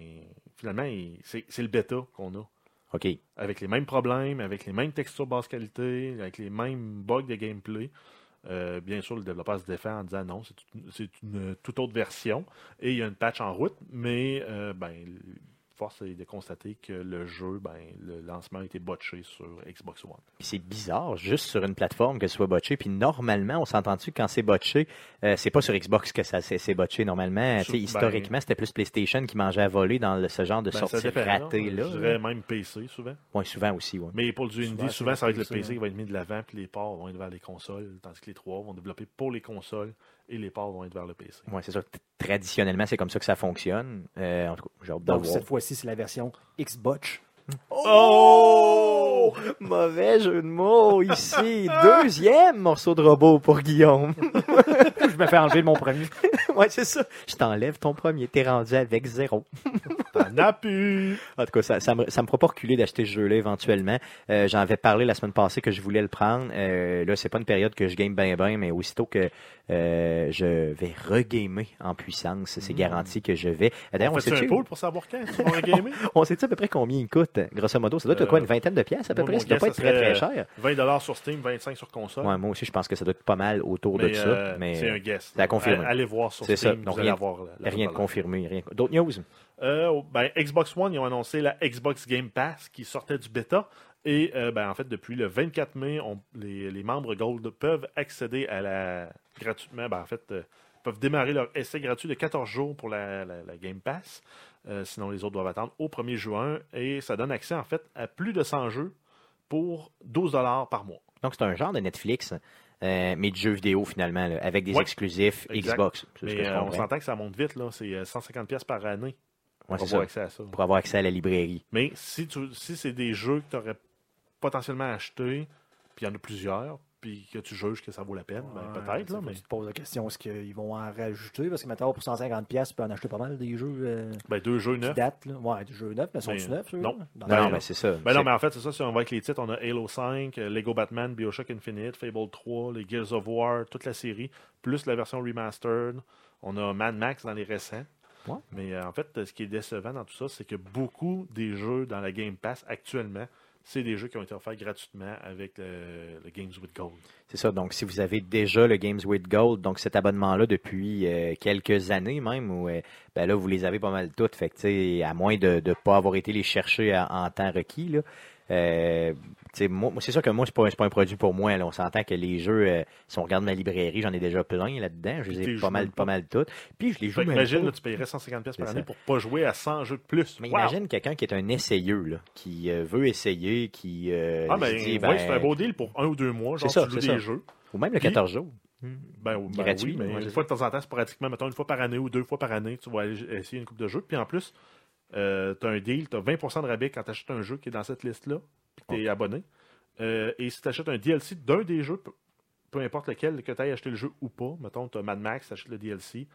finalement, c'est le bêta qu'on a. OK. Avec les mêmes problèmes, avec les mêmes textures basse qualité, avec les mêmes bugs de gameplay. Euh, bien sûr, le développeur se défend en disant non, c'est une, toute autre version. Et il y a une patch en route, mais euh, ben, force est de constater que le jeu, ben, le lancement a été botché sur Xbox One. Puis c'est bizarre, juste sur une plateforme que ce soit botché. Puis normalement, on s'entend-tu que quand c'est botché, euh, c'est pas sur Xbox que ça c'est c'est botché normalement. Sais, historiquement, c'était plus PlayStation qui mangeait à voler dans le- ce genre de Ben, sortie ratée là. Je dirais même PC souvent. Ouais, souvent aussi, ouais. Mais pour Souvent, indie, c'est souvent, le ça va être le PC, qui va être mis de l'avant, puis les ports vont être vers les consoles, tandis que les trois vont développer pour les consoles et les ports vont être vers le PC. Ouais, c'est ça. Traditionnellement, c'est comme ça que ça fonctionne. Euh, en tout cas, j'ai hâte de Donc, voir. cette fois-ci, c'est la version Xbox. Oh! Mauvais jeu de mots ici. Deuxième morceau de robot pour Guillaume. je me fais enlever de mon premier. ouais, c'est ça. Je t'enlève ton premier. T'es rendu avec zéro. T'en as pu! En tout cas, ça, ça, me, ça me fera pas reculer d'acheter ce jeu-là éventuellement. Euh, J'en avais parlé la semaine passée que je voulais le prendre. Euh, là, c'est pas une période que je game bien bien, mais aussitôt que euh, je vais regamer en puissance, c'est garanti que je vais. D'ailleurs, on, On un sait-tu pool pour savoir quand tu vas regamer? on sait à peu près combien il coûte, grosso modo? Ça doit être quoi, une vingtaine de pièces à peu moi, près? Ça doit pas être très très cher. 20$ sur Steam, 25$ sur console. Ouais, moi aussi, je pense que ça doit être pas mal autour de ça. euh, mais c'est un guess. c'est à confirmer. Allez voir sur Steam, ça. Donc, rien- de confirmé. Rien... D'autres news? Euh, ben, Xbox One, ils ont annoncé la Xbox Game Pass qui sortait du bêta. Et euh, ben, en fait, depuis le 24 mai, on- les, les membres Gold peuvent accéder à la gratuitement. Ben, en fait, euh, peuvent démarrer leur essai gratuit de 14 jours pour la, la- la Game Pass. Sinon, les autres doivent attendre au 1er juin. Et ça donne accès, en fait, à plus de 100 jeux pour 12 par mois. Donc, c'est un genre de Netflix, euh, mais de jeux vidéo finalement, là, avec des Ouais. exclusifs Exact. Xbox. Mais euh, on s'entend que ça monte vite. là. C'est euh, 150$ pièces par année Ouais, pour c'est avoir ça, accès à ça. pour avoir accès à la librairie. Mais si, tu, si c'est des jeux que tu aurais potentiellement achetés, puis il y en a plusieurs, puis que tu juges que ça vaut la peine, ben, Ouais, peut-être. là, mais... Tu te poses la question, est-ce qu'ils vont en rajouter? Parce que maintenant, pour 150$, pièces, tu peux en acheter pas mal des jeux euh, Ben, deux jeux neufs. datent. Là. Ouais, des jeux neufs, mais sont-ils Mais, neufs, non. Dans Non, mais c'est ça. Ben C'est- non, mais en fait, c'est ça. Si on va avec les titres, on a Halo 5, euh, Lego Batman, Bioshock Infinite, Fable 3, les Gears of War, toute la série, plus la version remastered. On a Mad Max dans les récents. Ouais. Mais euh, en fait, ce qui est décevant dans tout ça, c'est que beaucoup des jeux dans la Game Pass actuellement, c'est des jeux qui ont été offerts gratuitement avec le, le Games with Gold. C'est ça. Donc, si vous avez déjà le Games with Gold, donc cet abonnement-là depuis euh, quelques années même, où, euh, ben là, vous les avez pas mal toutes. Fait que, à moins de ne pas avoir été les chercher à- en temps requis, là. euh, c'est sûr que moi, c'est pas, c'est pas un produit pour moi. là. On s'entend que les jeux, euh, si on regarde ma librairie, j'en ai déjà plein là-dedans. Je les ai pas mal, pas pas. mal toutes. Puis je les joue imagine, là, tu payerais 150$ pièces par C'est année ça. pour pas jouer à 100 jeux de plus. Mais Wow! imagine quelqu'un qui est un essayeux, là, qui euh, veut essayer, qui euh, Ah, ben, dit, ouais, ben, c'est un beau deal pour un ou deux mois. Genre, C'est ça, tu joues c'est des ça. jeux. ou même le Puis- 14 jours. Ben, ben Gratuit, oui, mais une c'est fois de temps en temps, sporadiquement, mettons une fois par année ou deux fois par année, tu vas aller essayer une coupe de jeux. Puis en plus, tu as un deal, tu as 20% de rabais quand tu achètes un jeu qui est dans cette liste-là, puis que tu es abonné. Euh, et si tu achètes un DLC d'un des jeux, peu, peu importe lequel, que tu aies acheté le jeu ou pas, mettons, tu as Mad Max, tu achètes le DLC,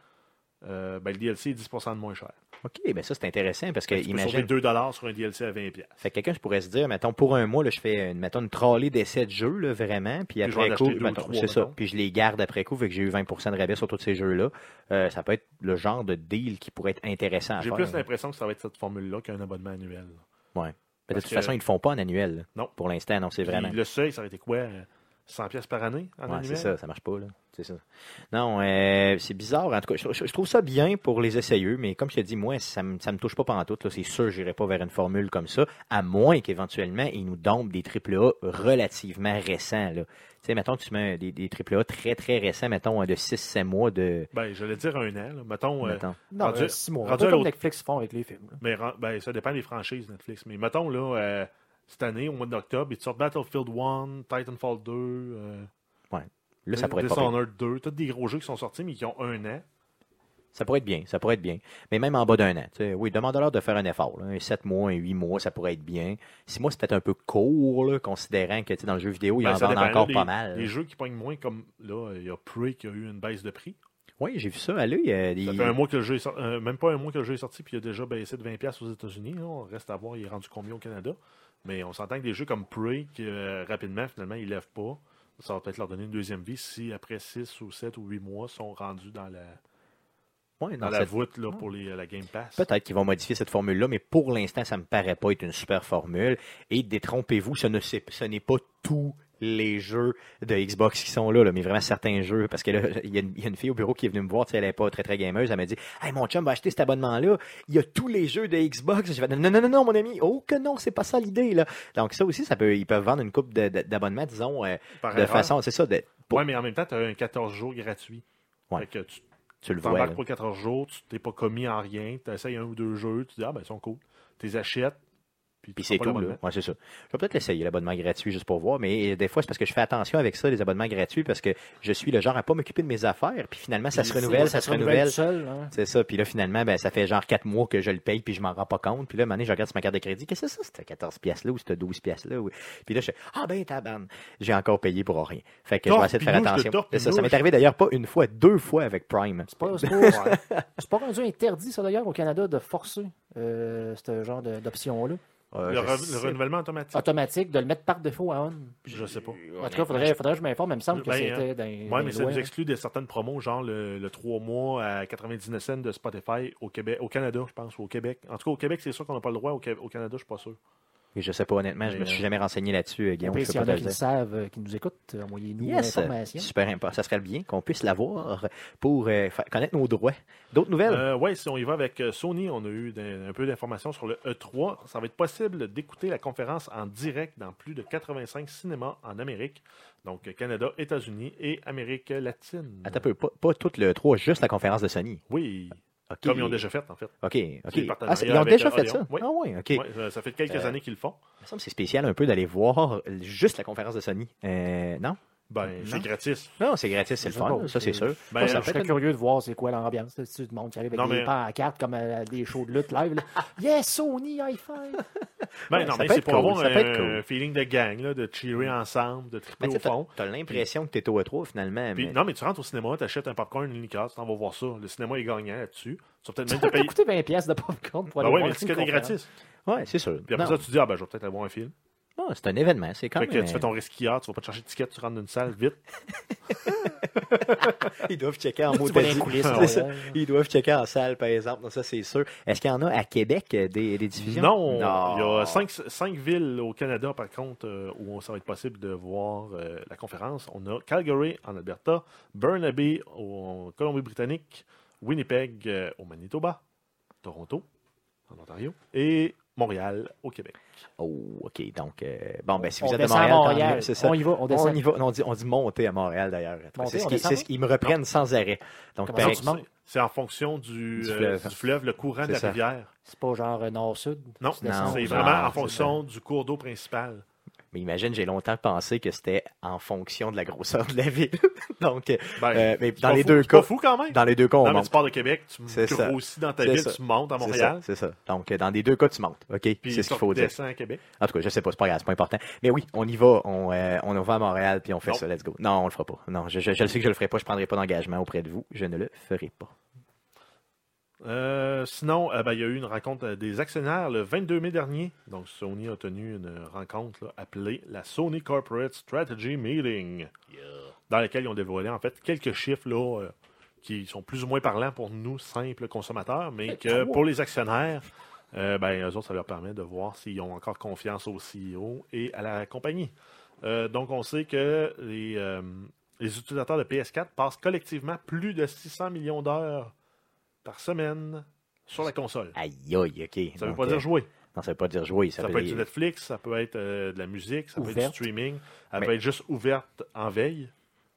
euh, ben, le DLC est 10% de moins cher. OK, ben ça, c'est intéressant parce que, tu peux imagine, sauver 2$ sur un DLC à 20$. Fait que quelqu'un pourrait se dire, mettons, pour un mois, là, je fais une, mettons, une trolley d'essais de jeux, là, vraiment, puis vais après coup, trois, c'est ça, puis je les garde après coup, fait que j'ai eu 20% de rabais sur tous ces jeux-là. Euh, ça peut être le genre de deal qui pourrait être intéressant à J'ai faire. plus l'impression que ça va être cette formule-là qu'un abonnement annuel. Ouais. Mais de toute que- façon, ils ne le font pas en annuel. là. Non. Pour l'instant, non, c'est Puis vraiment. Le seuil, ça aurait été quoi 100$ pièces par année en Ouais, c'est ça, ça marche pas, là. C'est ça. Non, euh, c'est bizarre. En tout cas, je, je- je trouve ça bien pour les essayeux, mais comme je te dis, moi, ça me, ça me touche pas pendant tout. C'est sûr, j'irai pas vers une formule comme ça, à moins qu'éventuellement, ils nous donnent des AAA relativement récents, là. Tu sais, mettons que tu mets des, des AAA très, très récents, mettons, de 6-7 mois de. Ben, j'allais dire un an. là. Mettons, euh. Non, Rendu- euh, six mois. rendu comme Netflix font avec les films. là. mais ben, ça dépend des franchises Netflix. Mais mettons, là, euh, cette année, au mois d'octobre, ils sortent Battlefield 1, Titanfall 2, euh, Là, ça pourrait. Dishonored 2, tous des gros jeux qui sont sortis, mais qui ont un an. Ça pourrait être bien, ça pourrait être bien. Mais même en bas d'un an. tu sais, Oui, demande-leur de faire un effort. Là. Un 7 mois, un 8 mois, ça pourrait être bien. 6 mois, c'est peut-être un peu court, là, considérant que tu sais, dans le jeu vidéo, ils Ben, en vendent encore les- pas mal. Les jeux qui pognent moins, comme là, il y a Prey qui a eu une baisse de prix. Oui, j'ai vu ça à l'œil. euh, Ça fait un mois que le jeu est sorti, même pas un mois que le jeu est sorti, puis il a déjà baissé de 20$ aux États-Unis. On reste à voir, il est rendu combien au Canada. Mais on s'entend que des jeux comme Prey, qui euh, rapidement, finalement, ils lèvent pas. Ça va peut-être leur donner une deuxième vie si après 6 ou 7 ou 8 mois sont rendus dans la, Ouais, dans dans la cette- voûte là, pour les, la Game Pass. Peut-être qu'ils vont modifier cette formule-là, mais pour l'instant, ça me paraît pas être une super formule. Et détrompez-vous, ne ce n'est pas tous les jeux de Xbox qui sont là, là, mais vraiment certains jeux. Parce que là, il y, a une- il y a une fille au bureau qui est venue me voir, tu sais, elle n'est pas très très gameuse, elle m'a dit Hey mon chum va acheter cet abonnement-là, il y a tous les jeux de Xbox. J'ai fait Non, non, non, non, mon ami, oh que non, c'est pas ça l'idée. là. Donc ça aussi, ça peut, ils peuvent vendre une coupe d'abonnements, disons, euh, de façon, c'est ça, de, pour- Ouais, mais en même temps, tu as un 14 jours gratuit. Ouais. Fait que tu tu le vois. pour 14 jours, tu t'es pas commis en rien, tu essayes un ou deux jeux, tu dis ah ben ils sont cool. Tu les achètes, puis, c'est tout, là. Ouais, c'est ça. Je vais peut-être l'essayer, l'abonnement gratuit, juste pour voir. Mais des fois, c'est parce que je fais attention avec ça, les abonnements gratuits, parce que je suis le genre à pas m'occuper de mes affaires. Puis finalement, ça se renouvelle, ça se renouvelle hein. C'est ça. Puis là, finalement, ben, ça fait genre 4 mois que je le paye, puis je m'en rends pas compte. Puis là, à un moment donné, je regarde sur ma carte de crédit. Qu'est-ce que c'est ça, cette 14 pièces là ou cette 12 pièces là ou- Puis là, je fais Ah ben, tabarne. J'ai encore payé pour rien. Fait que je vais essayer de faire attention. Ça, ça m'est arrivé d'ailleurs pas une fois, deux fois avec Prime. C'est pas, c'est pas, pas rendu interdit, ça d'ailleurs, au Canada, de forcer euh, ce genre de- d'option-là. Euh, Le, re- renouvellement automatique. Automatique, de le mettre par défaut à on. Je sais pas. En tout cas, il faudrait, faudrait que je m'informe. mais Il me semble que Ben, c'était dans, dans Ouais, mais ça nous hein. exclut de certaines promos, genre le, le 3 mois à 99 cents de Spotify au Québec, au Canada, je pense, ou au Québec. En tout cas, au Québec, c'est sûr qu'on n'a pas le droit. Au, au Canada, je suis pas sûr. Et je sais pas, honnêtement, je me Mais, suis jamais renseigné là-dessus, euh, Guillaume. Après, Je y en a qui le savent, euh, qui nous écoutent, euh, envoyez-nous Yes, l'information. super important. Ça serait bien qu'on puisse l'avoir pour euh, connaître nos droits. D'autres nouvelles? Euh, oui, si on y va avec Sony, on a eu un peu d'informations sur le E3. Ça va être possible d'écouter la conférence en direct dans plus de 85 cinémas en Amérique. Donc Canada, États-Unis et Amérique latine. Attends un peu, pas, pas tout le 3, juste la conférence de Sony. Oui, Comme ils ont déjà fait en fait. OK, C'est OK. le Ah, ils ont déjà euh, fait Odeon. ça? Oui. Ah oui, OK. Euh, ça fait quelques Euh, années qu'ils le font. Il me semble que c'est spécial un peu d'aller voir juste la conférence de Sony. Euh, non? Ben, c'est gratis. Non, c'est gratis, c'est le fun, ça c'est sûr. Ben, ça, je serais curieux de voir c'est quoi l'ambiance. tu monde qui arrive avec Non, des mais- pancartes comme des shows de lutte live. là. Yes, Sony, five! Ben, non, mais c'est pour avoir un, un feeling de gang, là, de cheerer ensemble, de triper tu au fond. t'as- l'impression que t'es au E3 finalement. Non, mais tu rentres au cinéma, tu achètes un popcorn, une liqueur, tu t'en vas voir ça. Le cinéma est gagnant là-dessus. Tu vas peut-être même te payer. t'a coûté 20$ piastres de popcorn pour Ben aller oui, voir mais le ticket est gratis. Ouais, c'est sûr. Puis après ça, tu dis, ah ben, je vais peut-être aller voir un film. Non, c'est un événement, c'est quand Fait que tu fais ton resquillard, tu vas pas te chercher de ticket, tu rentres dans une salle vite. Ils doivent checker en mot. Ils doivent checker en salle, par exemple. Donc, ça, c'est sûr. Est-ce qu'il y en a à Québec euh, des, des diffusions? Non, il y a cinq, cinq villes au Canada, par contre, euh, où ça va être possible de voir euh, la conférence. On a Calgary en Alberta, Burnaby au Colombie-Britannique, Winnipeg euh, au Manitoba, Toronto en Ontario et Montréal au Québec. Oh, OK. Donc, euh, bon, ben, si vous On êtes à Montréal, c'est ça. On y va, on y va. On dit, on dit monter à Montréal, d'ailleurs. C'est ce qu'ils me reprennent sans arrêt. Donc, ça, tu montes? C'est en fonction du, Du euh, fleuve. du fleuve, le courant de la ça. rivière. C'est pas genre nord-sud. Non, c'est vraiment en fonction du cours d'eau principal. Mais imagine, j'ai longtemps pensé que c'était en fonction de la grosseur de la ville. Donc, euh, Ben, euh, mais dans les fou- deux c'est pas cas, fou quand même. dans les deux cas, on non, mais tu pars de Québec, tu grossis dans ta ville, ça. tu montes à Montréal. c'est ça. Donc, euh, dans les deux cas, tu montes. OK? C'est ce qu'il faut dire. à Québec. En tout cas, je sais pas, c'est pas grave, c'est pas important. Mais oui, on y va, on, euh, on va à Montréal, puis on fait Non. ça, let's go. Non, on le fera pas. Non, je, je, je le sais que je le ferai pas, je prendrai pas d'engagement auprès de vous, je ne le ferai pas. Euh, sinon, euh, ben, il y a eu une rencontre euh, des actionnaires le 22 mai dernier. Donc, Sony a tenu une rencontre là, appelée la Sony Corporate Strategy Meeting, dans laquelle ils ont dévoilé en fait quelques chiffres là, euh, qui sont plus ou moins parlants pour nous, simples consommateurs, mais que pour les actionnaires, ben, eux autres, ça leur permet de voir s'ils ont encore confiance au CEO et à la compagnie. Donc, on sait que les, les utilisateurs de PS4 passent collectivement plus de 600 millions d'heures par semaine sur la console. Aïe, aïe, OK. Ça ne veut pas euh, dire jouer. Non, ça veut pas dire jouer. Ça, Ça peut être du Netflix, ça peut être euh, de la musique, ça peut être du streaming, elle Mais- peut être juste ouverte en veille.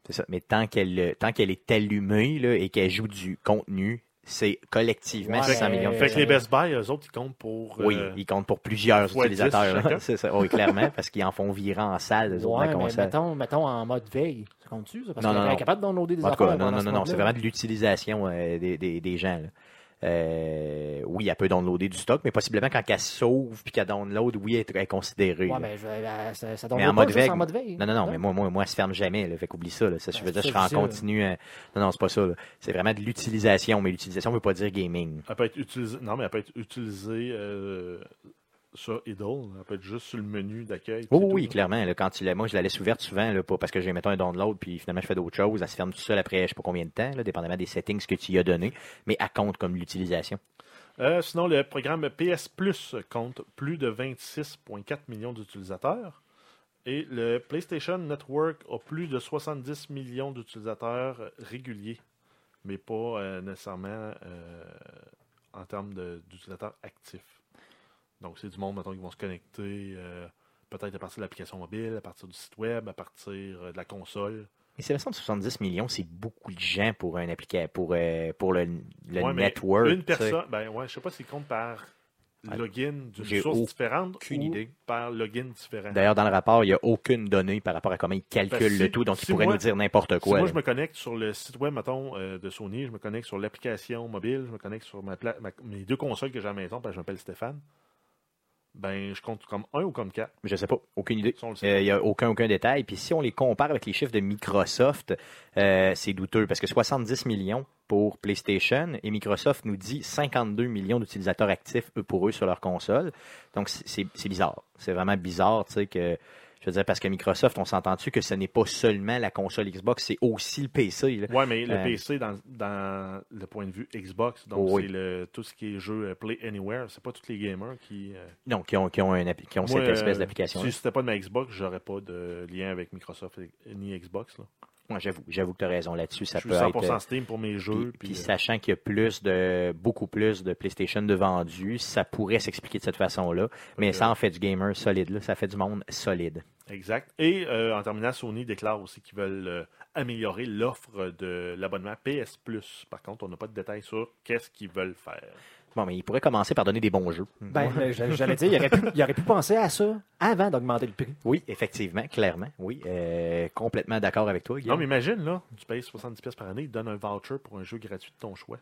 C'est ça. Mais tant qu'elle euh, tant qu'elle est allumée là, et qu'elle joue du contenu, c'est collectivement Ouais, 600 mais- millions de Fait que les Best Buy, eux autres, ils comptent pour. Oui, euh, ils comptent pour plusieurs utilisateurs. 10 là. chacun. C'est ça. Oui, clairement, parce qu'ils en font virer en salle, les autres, Ouais, mais mettons, mettons en mode veille. Ça compte-tu, ça? Parce Non, qu'on non, est non. capable de downloader des En tout cas, affaires non, non, non, non, c'est vraiment de l'utilisation euh, des, des, des gens. là. Euh, oui, elle peut downloader du stock, mais possiblement quand elle s'ouvre puis qu'elle download, oui, elle est- considérée. Ouais, mais je- euh, ça, ça Mais en pas mode veille. en mode veille. Non, non, non, mais moi, moi, moi, elle se ferme jamais. Là, fait qu'oublie ça. Là. Ça, je Ben, veux dire, je serai en continu. euh, Non, non, c'est pas ça. C'est vraiment de l'utilisation, mais l'utilisation ne veut pas dire gaming. Elle peut être utilisée. Non, mais elle peut être utilisée euh, sur Idle. Elle peut être juste sur le menu d'accueil. Oh, tout, oui, clairement. là, quand moi, je la laisse ouverte souvent là, pas parce que j'ai, mettons, un download, puis finalement, je fais d'autres choses. Elle se ferme tout seul après, je sais pas combien de temps, là, dépendamment des settings que tu y as donné, mais elle compte comme l'utilisation. Euh, sinon, le programme PS Plus compte plus de 26,4 millions d'utilisateurs. Et le PlayStation Network a plus de 70 millions d'utilisateurs réguliers, mais pas euh, nécessairement euh, en termes d'utilisateurs actifs. Donc, c'est du monde, mettons, qui vont se connecter euh, peut-être à partir de l'application mobile, à partir du site web, à partir euh, de la console. Mais c'est 70 millions, c'est beaucoup de gens pour un applica pour, euh, pour le, le Ouais, network. Une personne, ben ouais, je sais pas s'il compte par Ah, login d'une source aucune différente ou idée. par login différent. D'ailleurs, dans le rapport, il n'y a aucune donnée par rapport à comment ils calculent Ben, si- le tout, donc ils si pourraient moi- nous dire n'importe Si quoi. moi, là. je me connecte sur le site web, mettons, euh, de Sony, je me connecte sur l'application mobile, je me connecte sur ma ma- mes deux consoles que j'ai à la maison, parce que je m'appelle Stéphane, ben, je compte comme un ou comme quatre. Je sais pas, aucune idée. Euh, Il n'y a aucun, aucun détail. Puis si on les compare avec les chiffres de Microsoft, euh, c'est douteux parce que 70 millions pour PlayStation et Microsoft nous dit 52 millions d'utilisateurs actifs eux, pour eux sur leur console. Donc c'est bizarre. C'est vraiment bizarre, tu sais que Je veux dire, parce que Microsoft, on s'entend-tu que ce n'est pas seulement la console Xbox, c'est aussi le PC. Ouais, mais le Euh, PC, dans, dans le point de vue Xbox, donc Oui. c'est tout ce qui est jeu euh, Play Anywhere, c'est pas tous les gamers qui. euh, Donc, qui ont, qui ont, qui ont moi, cette espèce d'application. Si c'était pas de ma Xbox, j'aurais pas de lien avec Microsoft ni Xbox. Là. Moi, j'avoue, j'avoue que tu as raison là-dessus. Ça je peut suis être. 100% euh, Steam pour mes jeux. puis Puis, euh, sachant qu'il y a plus de, beaucoup plus de PlayStation de vendus, ça pourrait s'expliquer de cette façon-là. Mais ça en fait du gamer solide, là. ça fait du monde solide. Exact. Et euh, en terminant, Sony déclare aussi qu'ils veulent euh, améliorer l'offre de l'abonnement PS Plus. Par contre, on n'a pas de détails sur qu'est-ce qu'ils veulent faire. Bon, mais il pourrait commencer par donner des bons jeux. Ben, euh, j'allais dire, il aurait, pu, il aurait pu penser à ça avant d'augmenter le prix. Oui, effectivement, clairement. Oui, euh, complètement d'accord avec toi, Non, Guillaume. mais imagine, là, tu payes 70$ pièces par année, ils te donnent un voucher pour un jeu gratuit de ton choix.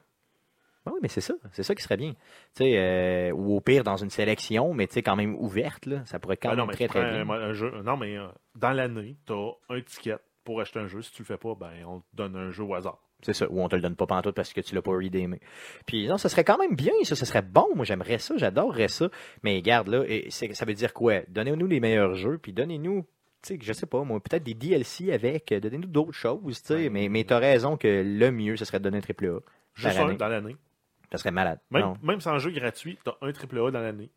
Ah oui, mais c'est ça. C'est ça qui serait bien. Tu sais, euh, ou au pire, dans une sélection, mais tu sais, quand même ouverte, là, ça pourrait quand Ben non, même mais très, très bien. un, un jeu. Non, mais euh, dans l'année, tu as un ticket pour acheter un jeu. Si tu le fais pas, ben on te donne un jeu au hasard. C'est ça, ou on te le donne pas pantoute parce que tu l'as pas redeemé. Puis non, ça serait quand même bien, ça, ça serait bon. Moi, j'aimerais ça, j'adorerais ça. Mais garde là, et ça veut dire quoi? Donnez-nous les meilleurs jeux, puis donnez-nous, tu sais, je sais pas, moi, peut-être des DLC avec, euh, donnez-nous d'autres choses, tu sais. Ouais. Mais, mais t'as raison que le mieux, ce serait de donner un triple A. Juste un dans l'année. Ça serait malade. Même, Non? même sans jeu gratuit, tu as un AAA dans l'année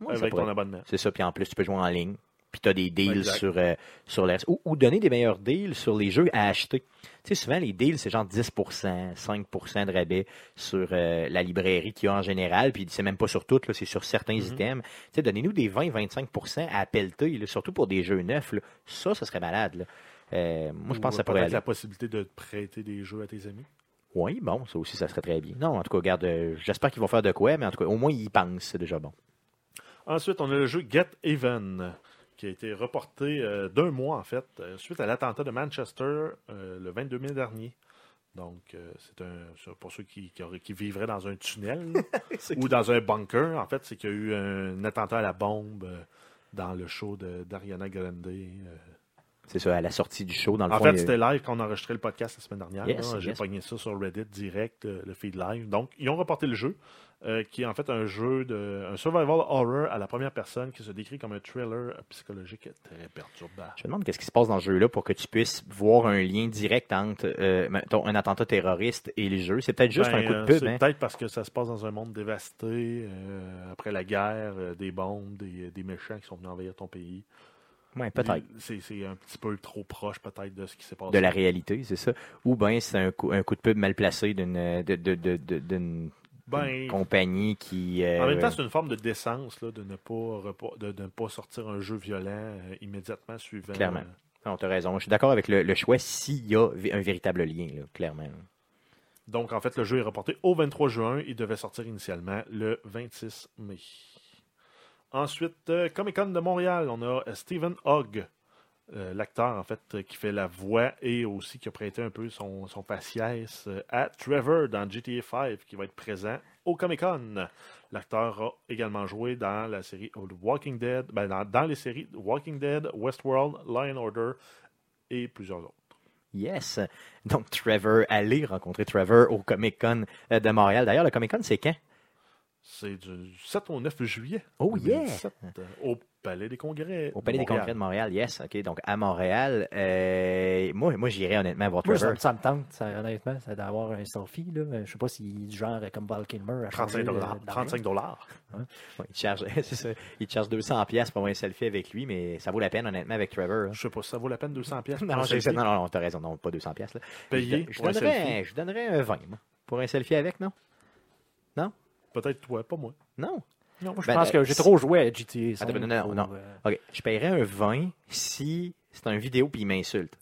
Ouais, avec ton abonnement. C'est ça, puis en plus, tu peux jouer en ligne. Puis tu as des deals Exact. sur, euh, sur les... Ou, ou donner des meilleurs deals sur les jeux à acheter. Tu sais, souvent, les deals, c'est genre 10%, 5% de rabais sur euh, la librairie qu'il y a en général. Puis c'est même pas sur toutes, c'est sur certains Mhm. items. Tu sais, donnez-nous des 20-25% à pelleter, là, surtout pour des jeux neufs. là. Ça, ça serait malade. là. Euh, moi, je pense que ça euh, pourrait aller. la possibilité de te prêter des jeux à tes amis. Oui, bon, ça aussi, ça serait très bien. Non, en tout cas, regarde, j'espère qu'ils vont faire de quoi, mais en tout cas, au moins, ils y pensent, c'est déjà bon. Ensuite, on a le jeu Get Even, qui a été reporté euh, d'un mois, en fait, euh, suite à l'attentat de Manchester euh, le 22 mai dernier. Donc, euh, c'est un pour ceux qui, qui, auraient- qui vivraient dans un tunnel ou dans un bunker. En fait, c'est qu'il y a eu un attentat à la bombe euh, dans le show de- d'Ariana Grande. euh. C'est ça, à la sortie du show, dans le En fond. fait, c'était live quand on a enregistré le podcast la semaine dernière. Yes. J'ai pogné ça sur Reddit direct, euh, le feed live. Donc, ils ont reporté le jeu, euh, qui est en fait un jeu de un survival horror à la première personne qui se décrit comme un thriller psychologique très perturbant. Je me demande qu'est-ce qui se passe dans ce jeu-là pour que tu puisses voir un lien direct entre euh, mettons, un attentat terroriste et le jeu. C'est peut-être juste Ben, un coup de euh, pub. C'est hein. peut-être parce que ça se passe dans un monde dévasté euh, après la guerre, des bombes, des, des méchants qui sont venus envahir ton pays. Ouais, peut-être. C'est c'est un petit peu trop proche peut-être de ce qui s'est passé. De la réalité, c'est ça. Ou bien c'est un coup, un coup de pub mal placé d'une Ben, compagnie qui. euh, En même temps, c'est une forme de décence là, de, ne pas de, de ne pas sortir un jeu violent euh, immédiatement suivant. Clairement. euh. non, t'as raison. Je suis d'accord avec le, le choix s'il y a un véritable lien, là, clairement. Donc, en fait, le jeu est reporté au 23 juin. Il devait sortir initialement le 26 mai. Ensuite, Comic Con de Montréal, on a Stephen Hogg, euh, l'acteur en fait euh, qui fait la voix et aussi qui a prêté un peu son, son faciès euh, à Trevor dans GTA 5 qui va être présent au Comic Con. L'acteur a également joué dans la série The Walking Dead, ben, dans, dans les séries Walking Dead, Westworld, Lion Order et plusieurs autres. Yes. Donc, Trevor, allez rencontrer Trevor au Comic Con de Montréal. D'ailleurs, le Comic Con, c'est quand? C'est du 7 au 9 juillet. Oh, yeah! 2017, Au Palais des Congrès. Au Palais des. Congrès de Montréal, yes. OK, donc à Montréal. euh, moi, moi j'irais honnêtement voir Moi, Trevor. ça, ça me tente, ça, honnêtement, c'est d'avoir un selfie. Là. Je sais pas si du genre comme Val Kilmer. à 35 changer, euh, dollars. d'argent. 35 dollars. Ouais, il, charge, c'est ça, il charge 200 pièces pour avoir un selfie avec lui, mais ça vaut la peine honnêtement avec Trevor. hein. Je sais pas si ça vaut la peine 200 pièces. Non, non, non, non, non, t'as raison, non, pas 200 pièces. Payer Je, je donnerais, un- je donnerais un 20 moi, pour un selfie avec, non? Peut-être toi, pas moi. Non? Non, je Ben, pense euh, que j'ai si- trop joué à GTA. Attends, 5 non, non, non. euh, OK, je paierais un 20 si c'est un vidéo puis il m'insulte.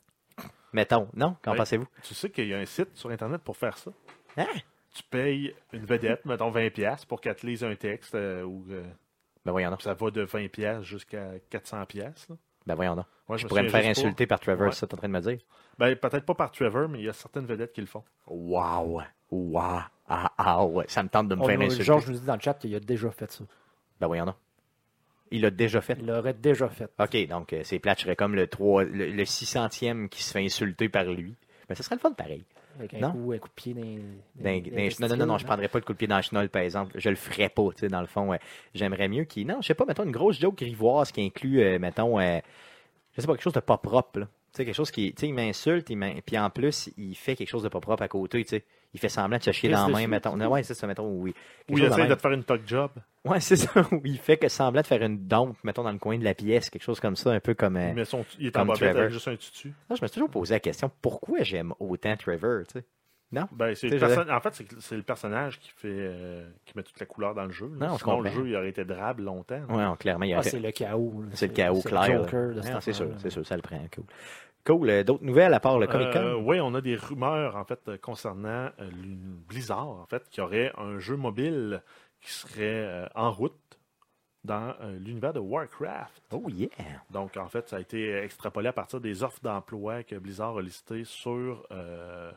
Mettons, non? Qu'en Ouais. pensez-vous? Tu sais qu'il y a un site sur Internet pour faire ça. Hein? Tu payes une vedette, mettons 20 pièces pour qu'elle te lise un texte euh, ou euh, Ben voyons donc. ça va de 20 pièces jusqu'à 400 pièces. là. Ben voyons donc. Ouais, Je me pourrais me faire insulter par Trevor, Ouais. c'est ça que t'es en train de me dire? Ben, peut-être pas par Trevor, mais il y a certaines vedettes qui le font. Wow! Wow! Ah, ah, ouais. Ça me tente de me faire a- insulter. Georges nous dit dans le chat qu'il a déjà fait ça. Ben voyons donc. Il l'a déjà fait. Il l'aurait déjà fait. OK, donc euh, c'est plate, je serais comme le, 3, le, le 600e qui se fait insulter par lui. Ben, ça serait le fun pareil. Avec un Non? coup, un coup de pied dans, non, non, non, non, je prendrais pas le coup de pied dans le chenol, par exemple. Je le ferais pas, tu sais, dans le fond. ouais. J'aimerais mieux qu'il. Non, je sais pas, mettons une grosse joke grivoise qui inclut, euh, mettons, euh, je sais pas, quelque chose de pas propre. Là. Tu sais, quelque chose qui, tu sais, il m'insulte, il m'in- puis en plus, il fait quelque chose de pas propre à côté, tu sais. Il fait semblant de se chier dans la main, mettons. c'est Non, ouais, c'est ça, mettons, oui. Ou il essaie même. de te faire une talk job. Ouais, c'est ça. Où il fait que semblant de faire une dompe, mettons, dans le coin de la pièce, quelque chose comme ça, un peu comme. euh, son, il est comme en bobette Trevor. avec juste un tutu. Non, je me suis toujours posé la question pourquoi j'aime autant Trevor, tu sais? Ben, c'est le je perso- En fait, c'est c'est le personnage qui fait euh, qui met toute la couleur dans le jeu. là. Non, je Sinon, le jeu, il aurait été drabe longtemps. Ouais, non, clairement, il Ah, c'est le chaos. là. C'est le chaos c'est clair. Le Joker là. cette Non, c'est sûr, c'est sûr, ça le prend. Cool. Cool. euh, D'autres nouvelles à part le Comic Con? Euh, oui, on a des rumeurs en fait euh, concernant Blizzard en fait qui aurait un jeu mobile qui serait en route dans l'univers de Warcraft. Oh yeah! Donc en fait, ça a été extrapolé à partir des offres d'emploi que Blizzard a listées sur euh,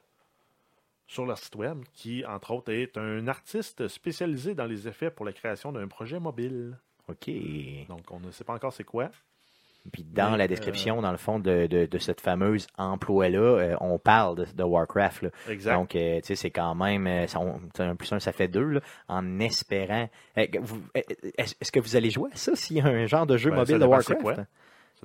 sur leur site web, qui entre autres est un artiste spécialisé dans les effets pour la création d'un projet mobile. OK. Donc on ne sait pas encore c'est quoi. Puis dans Mais, la description, dans le fond de, de, de cette fameuse emploi-là, euh, on parle de, de Warcraft. là. Exact. Donc, euh, tu sais, c'est quand même, euh, ça- on- un plus un, ça fait deux, là, en espérant. Euh, que vous- euh, Est-ce que vous allez jouer à ça s'il y a un genre de jeu Ben, mobile de Warcraft? quoi. ça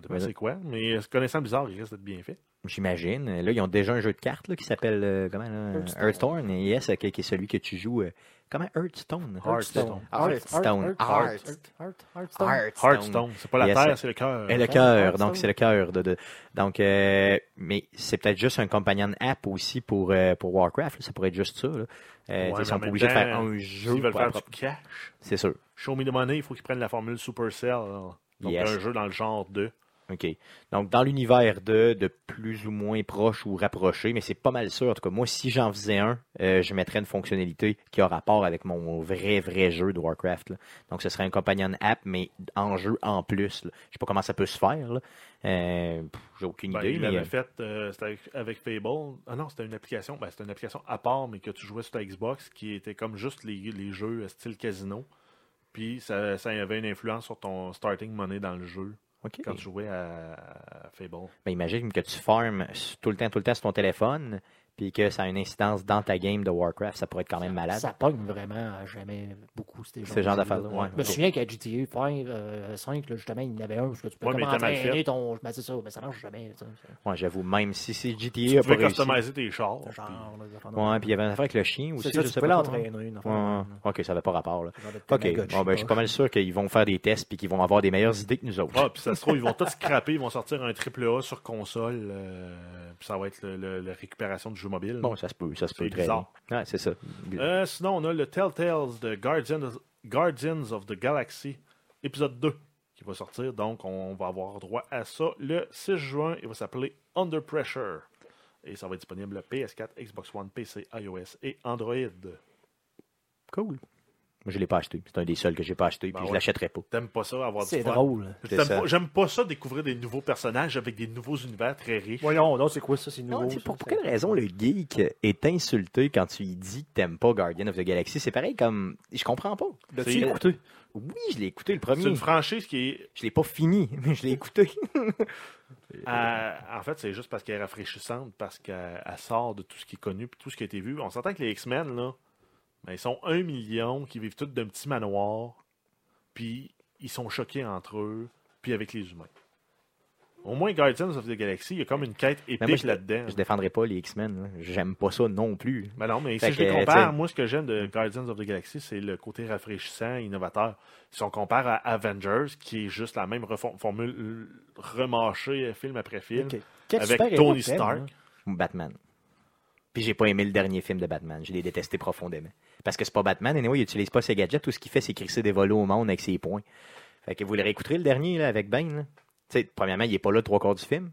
dépend c'est quoi, mais euh, connaissant Blizzard, il risque d'être bien fait. J'imagine. Là, ils ont déjà un jeu de cartes là, qui s'appelle euh, comment, là? Hearthstone. Et yes, qui, qui est celui que tu joues. euh, comment? Hearthstone? Hearthstone. Hearthstone. Hearthstone. Hearthstone. Hearthstone, c'est pas la Yes. terre, c'est le cœur. Et le cœur, donc c'est le cœur de, de- donc euh, mais c'est peut-être juste un companion app aussi pour euh, pour Warcraft, ça pourrait être juste ça. Là. Euh, ils sont obligés de faire un jeu, S'ils veulent pour faire du cash, c'est sûr. show me the money, il faut qu'ils prennent la formule Supercell. là. Donc Yes. un jeu dans le genre de. OK. Donc, dans l'univers de, de plus ou moins proche ou rapproché, mais c'est pas mal sûr. En tout cas, moi, si j'en faisais un, euh, je mettrais une fonctionnalité qui a rapport avec mon vrai, vrai jeu de Warcraft. là. Donc, ce serait un companion app, mais en jeu en plus. là. Je sais pas comment ça peut se faire. Euh, J'ai aucune Ben, idée. il l'avait euh, fait euh, c'était avec, avec Fable. Ah non, c'était une application. Ben, c'était une application à part, mais que tu jouais sur ta Xbox, qui était comme juste les, les jeux style casino. Puis ça, ça avait une influence sur ton starting money dans le jeu Quand tu jouais à, à Fable. Ben, imagine que tu farmes tout le temps, tout le temps sur ton téléphone, puis que ça a une incidence dans ta game de Warcraft. Ça pourrait être quand même malade. Ça pogne vraiment à jamais beaucoup ces Ce genre d'affaires-là, jeux-là. ouais. Je me souviens qu'à GTA 5, euh, 5 là, justement, il y en avait un où tu peux Ouais, entraîner fait. ton. Ben, c'est ça, mais ça marche jamais. Ouais, j'avoue, même si c'est GTA Tu réussi. customiser tes chars. Genre, puis- là, Ouais, puis il y avait une affaire avec le chien aussi. Ça, je tu sais peux l'entraîner. Ouais, ok, ça n'avait pas rapport. Là. Ok, bon, ben, je suis pas mal sûr qu'ils vont faire des tests puis qu'ils vont avoir des meilleures idées que nous autres. Ah, puis ça se trouve, ils vont tous scraper, ils vont sortir un triple A sur console, euh, ça va être le- le- la récupération du jeu mobile. Bon, ça se peut, ça se peut très bien. Ouais, c'est ça. Euh, sinon, on a le Telltales de Guardians, Guardians of the Galaxy, épisode 2, qui va sortir. Donc, on va avoir droit à ça le 6 juin. Il va s'appeler Under Pressure. Et ça va être disponible PS4, Xbox One, PC, iOS et Android. Cool. Moi, je l'ai pas acheté. C'est un des seuls que j'ai pas acheté, puis Ben je ouais. l'achèterai pas. T'aimes pas ça, avoir du C'est drôle. C'est pas- J'aime pas ça, découvrir des nouveaux personnages avec des nouveaux univers très riches. Voyons, non, c'est quoi ça, c'est nouveau. Non, ça, pour, pour c'est- quelle raison le geek est insulté quand tu lui dis que t'aimes pas Guardian of the Galaxy? C'est pareil comme. Je comprends pas. L'as-tu C'est- écouté? Oui, je l'ai écouté le C'est premier. une franchise qui est Je l'ai pas fini, mais je l'ai écouté. Euh, en fait, c'est juste parce qu'elle est rafraîchissante, parce qu'elle elle sort de tout ce qui est connu, puis tout ce qui a été vu. On s'entend que les X-Men, là, ben, ils sont un million qui vivent tous d'un petit manoir, puis ils sont choqués entre eux, puis avec les humains. Au moins, Guardians of the Galaxy, il y a comme une quête épique là-dedans. Je défendrai pas les X-Men. J'aime pas ça non plus. Mais non, mais Fait si je les compare, t'sais- moi, ce que j'aime de Guardians of the Galaxy, c'est le côté rafraîchissant, innovateur. Si on compare à Avengers, qui est juste la même formule remâchée euh, film après film, avec Tony Stark. hein? Batman. Puis j'ai pas aimé le dernier film de Batman. Je l'ai détesté profondément. Parce que c'est pas Batman, anyway, il utilise pas ses gadgets. Tout ce qu'il fait, c'est crisser des volos au monde avec ses poings. Fait que vous le réécouterez le dernier là, avec Bane. là. Premièrement, il est pas là trois quarts du film.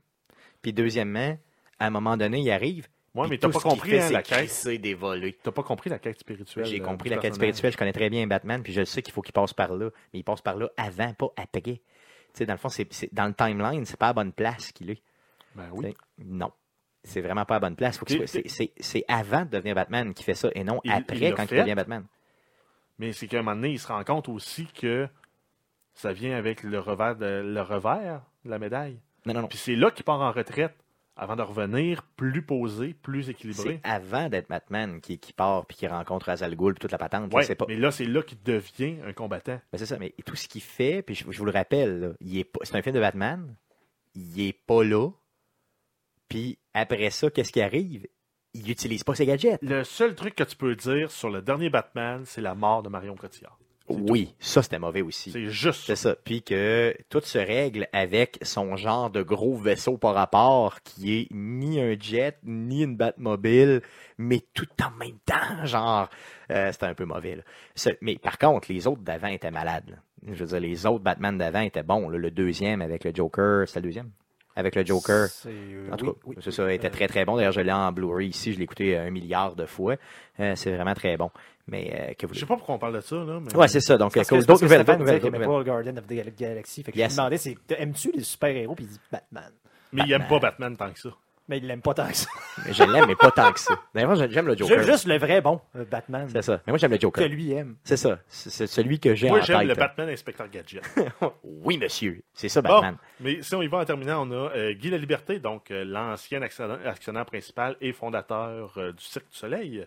Puis deuxièmement, à un moment donné, il arrive. Ouais, puis mais t'as pas compris fait, hein, c'est la quête. des volets. T'as pas compris la quête spirituelle. J'ai euh, compris la quête spirituelle, je connais très bien Batman, puis je sais qu'il faut qu'il passe par là. Mais il passe par là avant, pas après. Tu sais, dans le fond, c'est, dans le timeline, c'est pas à la bonne place qu'il est. Ben oui. Non. C'est vraiment pas à la bonne place. Faut qu'il T'es- soit- c'est, c'est- c'est avant de devenir Batman qui fait ça et non Il- après il quand fait. il devient Batman. Mais c'est qu'à un moment donné, il se rend compte aussi que ça vient avec le revers de, le revers de la médaille. Non, non, non. Puis c'est là qu'il part en retraite avant de revenir plus posé, plus C'est équilibré. avant d'être Batman qui, qui part puis qui rencontre Azal Ghul puis toute la patente. là, Ouais, c'est pas... mais là, c'est là qu'il devient un combattant. Ben, c'est ça, mais tout ce qu'il fait, puis je, je vous le rappelle, là, il est pas... c'est un film de Batman, il est pas là. Puis après ça, qu'est-ce qui arrive? Il n'utilise pas ses gadgets. Le seul truc que tu peux dire sur le dernier Batman, c'est la mort de Marion Cotillard. Oui, ça c'était mauvais aussi. C'est juste C'est ça. Puis que tout se règle avec son genre de gros vaisseau par rapport qui est ni un jet, ni une Batmobile, mais tout en même temps, genre, euh, c'était un peu mauvais. Là. Mais par contre, les autres d'avant étaient malades. là. Je veux dire, les autres Batman d'avant étaient bons. là. Le deuxième avec le Joker, c'était le deuxième? Avec le Joker. C'est, euh, En tout oui, cas, oui. c'est ça, il était très très bon. D'ailleurs, je l'ai en Blu-ray ici, je l'ai écouté un milliard de fois. Euh, c'est vraiment très bon. Mais euh, que vous Je sais pas pourquoi on parle de ça, là. Mais... Ouais, c'est ça. Donc, euh, d'autres nouvelles, d'autres nouvelles, pas Guardian of the Gal- Galaxy. Fait que Yes. je me demandais, c'est, aimes-tu les super-héros? Puis il dit Batman. Mais il aime pas Batman tant que ça. Mais il l'aime pas tant que ça. Mais je l'aime, mais pas tant que ça. D'ailleurs, j'aime j'aime le Joker. J'aime juste le vrai bon euh, Batman C'est ça. Mais moi, j'aime le que Joker. lui aime. C'est ça. C'est celui que j'ai en Moi, j'aime le Batman Inspecteur Gadget. Oui, monsieur. C'est ça, Bon, Batman. mais si on y va en terminant, on a euh, Guy Laliberté, donc euh, l'ancien actionnaire, principal et fondateur euh, du Cirque du Soleil,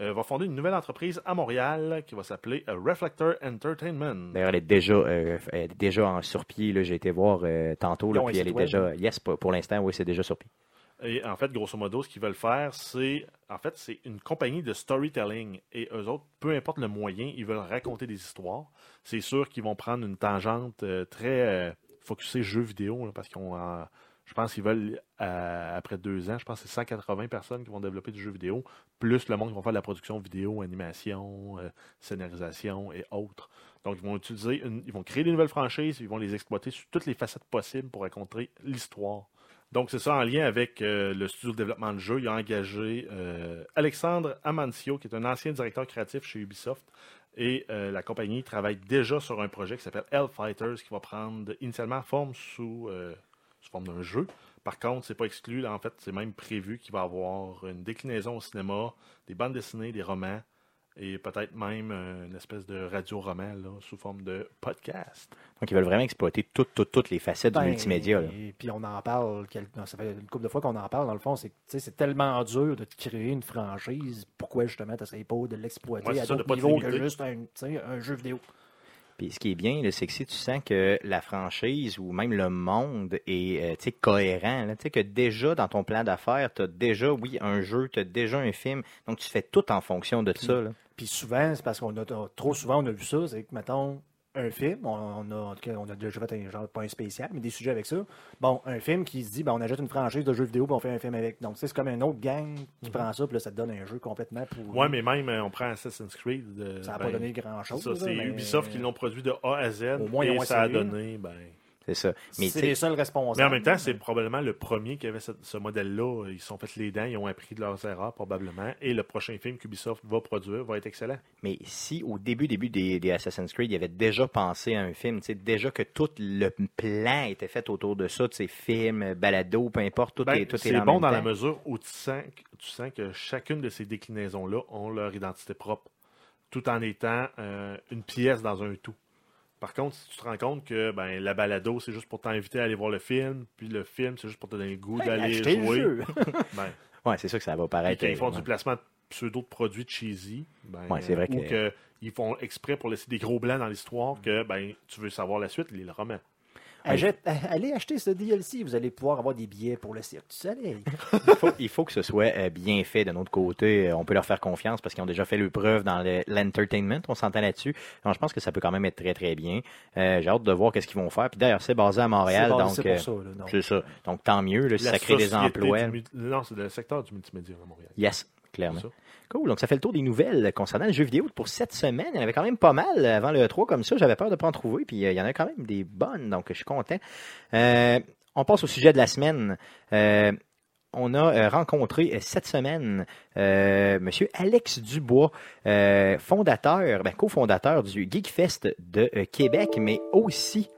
euh, va fonder une nouvelle entreprise à Montréal qui va s'appeler euh, Reflector Entertainment. D'ailleurs, elle est déjà, euh, elle est déjà en surpied. là. J'ai été voir euh, tantôt. Là, puis elle est web. déjà. Yes, pour, pour l'instant, oui, c'est déjà sur pied. Et en fait, grosso modo, ce qu'ils veulent faire, c'est en fait, c'est une compagnie de storytelling. Et eux autres, peu importe le moyen, ils veulent raconter des histoires. C'est sûr qu'ils vont prendre une tangente euh, très euh, focusée jeux vidéo, parce qu'on je pense qu'ils veulent, après deux ans, je pense que c'est 180 personnes qui vont développer du jeu vidéo, plus le monde qui vont faire de la production vidéo, animation, euh, scénarisation et autres. Donc, ils vont utiliser, une- ils vont créer des nouvelles franchises, ils vont les exploiter sur toutes les facettes possibles pour raconter l'histoire. Donc, c'est ça en lien avec euh, le studio de développement de jeu. Il a engagé euh, Alexandre Amancio, qui est un ancien directeur créatif chez Ubisoft. Et euh, la compagnie travaille déjà sur un projet qui s'appelle Hellfighters, qui va prendre initialement forme sous, forme d'un jeu. Par contre, c'est pas exclu. En fait, c'est même prévu qu'il va y avoir une déclinaison au cinéma, des bandes dessinées, des romans, et peut-être même euh, une espèce de radio-roman là, sous forme de podcast. Donc, ils veulent vraiment exploiter toutes, toutes, toutes les facettes Ben, du multimédia. là. Et puis on en parle, ça fait une couple de fois qu'on en parle, dans le fond, c'est que tu sais, c'est tellement dur de créer une franchise. Pourquoi justement tu n'essayes pas de l'exploiter Ouais, à d'autres niveaux que juste un, un jeu vidéo? Puis ce qui est bien, c'est que si tu sens que la franchise ou même le monde est euh, tu sais, cohérent, là, tu sais que déjà dans ton plan d'affaires, tu as déjà, oui, un jeu, tu as déjà un film, donc tu fais tout en fonction de ça. Là. Puis souvent, c'est parce qu'on a trop souvent on a vu ça, c'est que mettons un film, on, a en tout cas, on a déjà fait un genre pas un spécial, mais des sujets avec ça. Bon, un film qui se dit ben, on achète une franchise de jeux vidéo puis on fait un film avec. Donc c'est comme un autre gang qui prend ça, puis là ça te donne un jeu complètement pour. Ouais, mais même, euh, on prend Assassin's Creed. euh, ça n'a ben, pas donné grand chose. C'est ça, c'est Ubisoft qui l'ont produit de A à Z. Au moins, et ça a donné, ben... C'est ça. Mais C'est les seuls responsables. Mais en même temps, c'est probablement le premier qui avait ce, ce modèle-là. Ils se sont fait les dents, ils ont appris de leurs erreurs probablement. Et le prochain film qu'Ubisoft va produire va être excellent. Mais si au début, début des, des Assassin's Creed, il avait déjà pensé à un film, tu sais, déjà que tout le plan était fait autour de ça, de ces films, balado, peu importe, tout Ben, est tout est c'est bon même dans la mesure où tu sens, que- tu sens que chacune de ces déclinaisons-là ont leur identité propre, tout en étant euh, une pièce dans un tout. Par contre, si tu te rends compte que ben, la balado, c'est juste pour t'inviter à aller voir le film, puis le film, c'est juste pour te donner le goût d'aller le jouer, jeu. ben, Ouais, c'est sûr que ça va paraître. ils font ouais. du placement de pseudo de produits cheesy, ben, Ouais, c'est vrai ou que- qu'ils font exprès pour laisser des gros blancs dans l'histoire que ben tu veux savoir la suite, lis le roman. Achète- allez acheter ce DLC, vous allez pouvoir avoir des billets pour le cirque du soleil. il, faut, il faut que ce soit euh, bien fait de notre côté. Euh, On peut leur faire confiance parce qu'ils ont déjà fait le preuve dans le- l'entertainment. On s'entend là-dessus. Donc, je pense que ça peut quand même être très, très bien. Euh, J'ai hâte de voir qu'est-ce qu'ils vont faire. Puis d'ailleurs, c'est basé à Montréal. C'est donc, euh, ça. Ça. Donc, tant mieux. Là, si La ça crée des emplois. du non, c'est le secteur du multimédia à Montréal. Yes, clairement. Cool. Donc, ça fait le tour des nouvelles concernant le jeu vidéo pour cette semaine. Il y en avait quand même pas mal avant le 3 comme ça. J'avais peur de ne pas en trouver. Puis, euh, il y en a quand même des bonnes. Donc, je suis content. Euh, on passe au sujet de la semaine. Euh, on a rencontré cette semaine euh, Monsieur Alex Dubois, fondateur, ben, cofondateur du GeekFest de Québec, mais aussi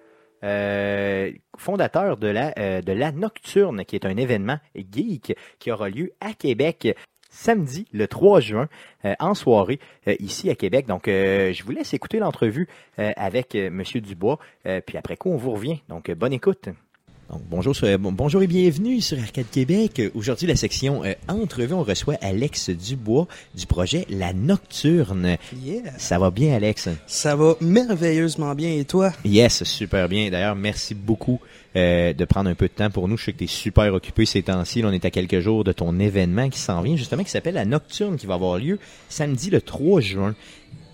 fondateur de la, de la Nocturne, qui est un événement geek qui aura lieu à Québec samedi le 3 juin euh, en soirée euh, ici à Québec. Donc, euh, je vous laisse écouter l'entrevue euh, avec euh, Monsieur Dubois, euh, puis après quoi on vous revient. Donc, euh, bonne écoute. Donc, bonjour, sur- bon- bonjour et bienvenue sur Arcade Québec. Aujourd'hui, la section euh, entrevue, on reçoit Alex Dubois du projet La Nocturne. Yeah. Ça va bien, Alex? Ça va merveilleusement bien. Et toi? Yes, super bien. D'ailleurs, merci beaucoup euh, de prendre un peu de temps pour nous. Je sais que tu es super occupé ces temps-ci. On est à quelques jours de ton événement qui s'en vient, justement, qui s'appelle La Nocturne, qui va avoir lieu samedi le 3 juin.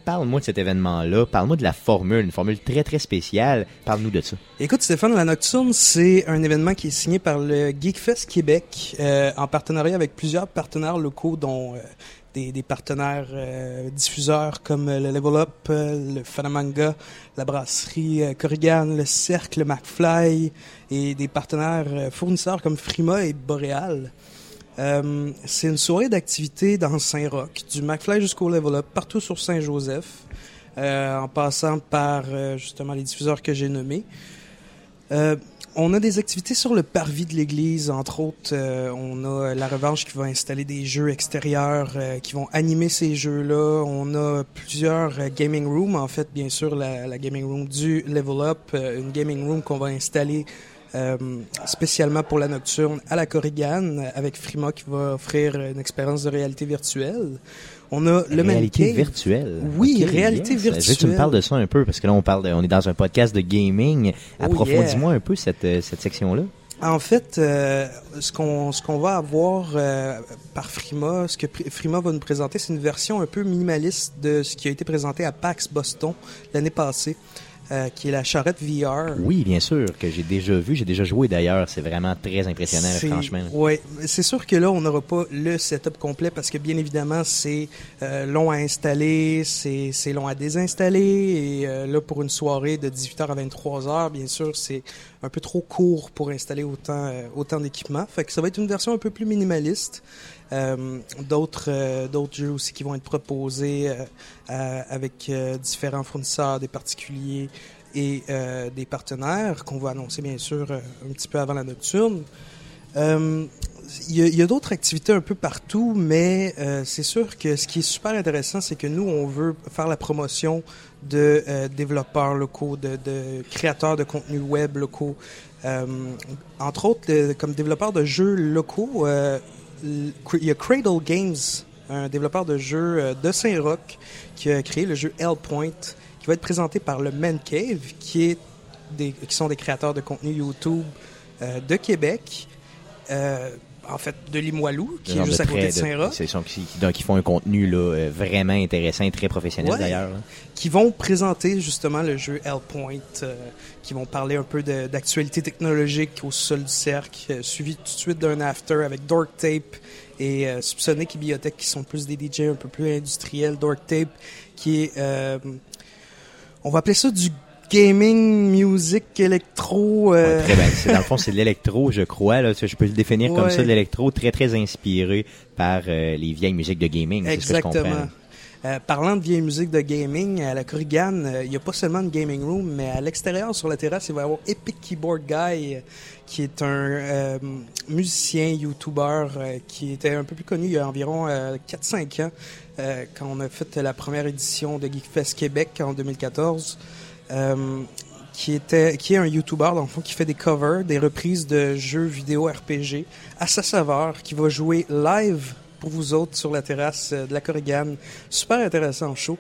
Parle-moi de cet événement-là. Parle-moi de la formule, une formule très, très spéciale. Parle-nous de ça. Écoute, Stéphane, la Nocturne, c'est un événement qui est signé par le Geekfest Québec euh, en partenariat avec plusieurs partenaires locaux, dont euh, des, partenaires euh, diffuseurs comme euh, le Level Up, euh, le Fanamanga, la brasserie Corrigan, le Cercle McFly et des partenaires fournisseurs comme Frima et Boréal. Euh, c'est une soirée d'activités dans Saint-Roch, du McFly jusqu'au Level Up, partout sur Saint-Joseph, en passant par justement les diffuseurs que j'ai nommés. Euh, on a des activités sur le parvis de l'église, entre autres. euh, on a la revanche qui va installer des jeux extérieurs euh, qui vont animer ces jeux-là. On a plusieurs euh, gaming rooms, en fait, bien sûr, la, la gaming room du Level Up, euh, une gaming room qu'on va installer euh, spécialement pour la nocturne à la Corrigan avec Frima qui va offrir une expérience de réalité virtuelle. On a le Man réalité Cave. virtuelle. Oui, Ok, réalité yes. Veux que tu me virtuelle. parles de ça un peu, parce que là, on parle de- on est dans un podcast de gaming. Oh, Approfondis-moi un peu cette, euh, cette section-là. En fait, euh, ce qu'on ce qu'on va avoir euh, par Frima, ce que Frima va nous présenter, c'est une version un peu minimaliste de ce qui a été présenté à PAX Boston l'année passée, euh, qui est la charrette VR. Oui, bien sûr, que j'ai déjà vu, j'ai déjà joué d'ailleurs. C'est vraiment très impressionnant, franchement. Ouais, c'est sûr que là, on n'aura pas le setup complet parce que bien évidemment, c'est euh, long à installer, c'est c'est long à désinstaller et euh, là, pour une soirée de 18h à 23h, bien sûr, c'est un peu trop court pour installer autant euh, autant d'équipements. Fait ça va être une version un peu plus minimaliste. Euh, d'autres euh, d'autres jeux aussi qui vont être proposés avec différents fournisseurs, des particuliers et des partenaires qu'on va annoncer bien sûr un petit peu avant la nocturne. Il y a, d'autres activités un peu partout, mais euh, c'est sûr que ce qui est super intéressant, c'est que nous, on veut faire la promotion de euh, développeurs locaux, de, créateurs de contenu web locaux. Euh, entre autres, comme développeur de jeux locaux, il y a Cradle Games, un développeur de jeux de Saint-Roch, qui a créé le jeu Hellpoint, qui va être présenté par le Man Cave, qui, sont des créateurs de contenu YouTube de Québec. En fait, de Limoilou, qui est juste à côté de Saint-Roch. C'est qui, qui- font un contenu là, euh, vraiment intéressant et très professionnel Ouais. d'ailleurs. qui vont présenter justement le jeu Hellpoint, euh, qui vont parler un peu d'actualité technologique au sol du cercle, euh, suivi tout de suite d'un after avec Dork Tape et euh, Subsonic et Biotech qui sont plus des DJ un peu plus industriels. Dork Tape qui est, euh, on va appeler ça du gaming, music, électro. euh, Ouais, très bien. C'est- Dans le fond, c'est de l'électro, je crois. Là. Je peux le définir comme ça, de l'électro très, très inspiré par euh, les vieilles musiques de gaming. C'est ce que je comprends. Exactement. Euh, parlant de vieille musique de gaming, à la Corrigan, euh, il n'y a pas seulement une gaming room, mais à l'extérieur, sur la terrasse, il va y avoir Epic Keyboard Guy, qui est un euh, musicien, YouTuber, qui était un peu plus connu il y a environ euh, 4-5 ans, euh, quand on a fait la première édition de Geekfest Québec en 2014. Euh, qui était qui est un YouTuber dans le fond qui fait des covers, des reprises de jeux vidéo RPG à sa saveur, qui va jouer live pour vous autres sur la terrasse euh, de la Corrigan. Super intéressant show.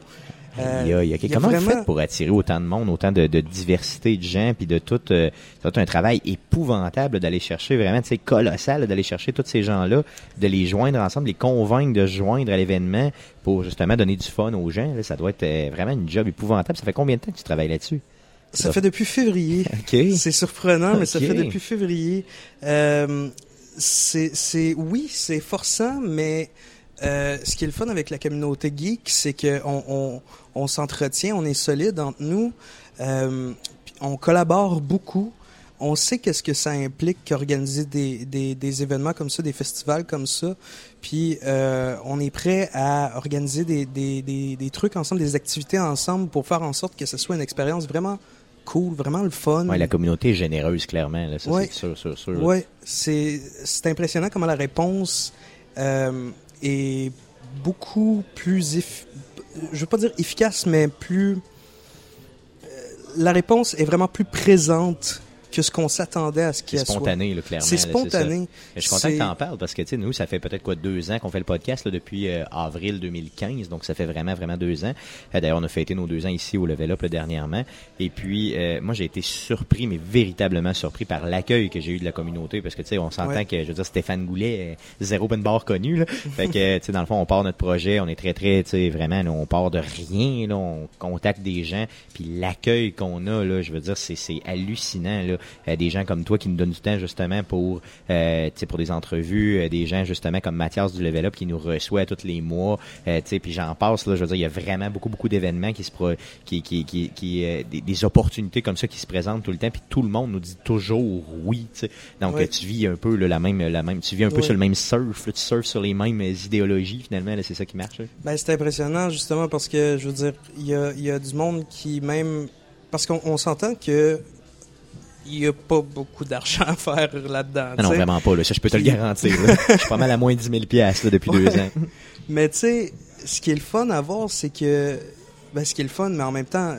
Euh, Il y a, il y a- il y a comment vous vraiment- faites pour attirer autant de monde, autant de, de diversité de gens, puis de tout, euh, tout un travail épouvantable d'aller chercher vraiment, c'est colossal d'aller chercher tous ces gens-là, de les joindre ensemble, les convaincre de se joindre à l'événement pour justement donner du fun aux gens. là. ça doit être euh, vraiment une job épouvantable. Ça fait combien de temps que tu travailles là-dessus? Ça fait depuis février. OK. C'est surprenant, mais ça fait depuis février. Euh, c'est, c'est, oui, c'est forçant, mais euh, ce qui est le fun avec la communauté geek, c'est que on, on, on s'entretient, on est solide entre nous, euh, on collabore beaucoup. On sait qu'est-ce que ça implique qu'organiser des, des, des événements comme ça, des festivals comme ça. Puis euh, on est prêt à organiser des, des, des, des trucs ensemble, des activités ensemble pour faire en sorte que ce soit une expérience vraiment cool, vraiment le fun. Ouais, la communauté est généreuse, clairement. Là, ça, Ouais. c'est sûr, sûr, sûr. Ouais, c'est c'est impressionnant comment la réponse euh, est beaucoup plus je veux pas dire efficace mais plus euh, la réponse est vraiment plus présente que ce qu'on s'attendait à ce C'est qu'il soit. spontané, là, clairement. C'est spontané. Je suis content que C'est- tu en parles parce que tu sais, nous, ça fait peut-être quoi deux ans qu'on fait le podcast là, depuis euh, avril 2015, donc ça fait vraiment, vraiment deux ans. Euh, D'ailleurs, on a fêté nos deux ans ici au Level Up là, dernièrement. Et puis, euh, moi, j'ai été surpris, mais véritablement surpris par l'accueil que j'ai eu de la communauté parce que tu sais, on s'entend Ouais. que, je veux dire, Stéphane Goulet, euh, zéro open bar connu. Là. fait que, tu sais, dans le fond, on part notre projet, on est très, très, tu sais, vraiment, là, on part de rien, là, on contacte des gens, puis l'accueil qu'on a, là, je veux dire, c'est c'est hallucinant, là. Euh, des gens comme toi qui nous donnent du temps justement pour, euh, pour des entrevues, euh, des gens justement comme Mathias du Level Up qui nous reçoit tous les mois, puis j'en passe, là, je veux dire, il y a vraiment beaucoup, beaucoup d'événements qui se pro qui, qui, qui, qui des, des opportunités comme ça qui se présentent tout le temps, puis tout le monde nous dit toujours oui. Donc, tu vis un peu là, la même, la même, tu vis un peu sur le même surf, là, tu surfes sur les mêmes idéologies finalement, c'est ça qui marche. là. Ben, c'est impressionnant justement parce que je veux dire, il y a, il y a du monde qui même parce qu'on on s'entend que il y a pas beaucoup d'argent à faire là-dedans. Ah non, vraiment pas, là, ça je peux te le garantir. là. Je suis pas mal à moins de 10 000 piastres, là, depuis deux ans. Mais tu sais, ce qui est le fun à voir, c'est que ben, ce qui est le fun, mais en même temps,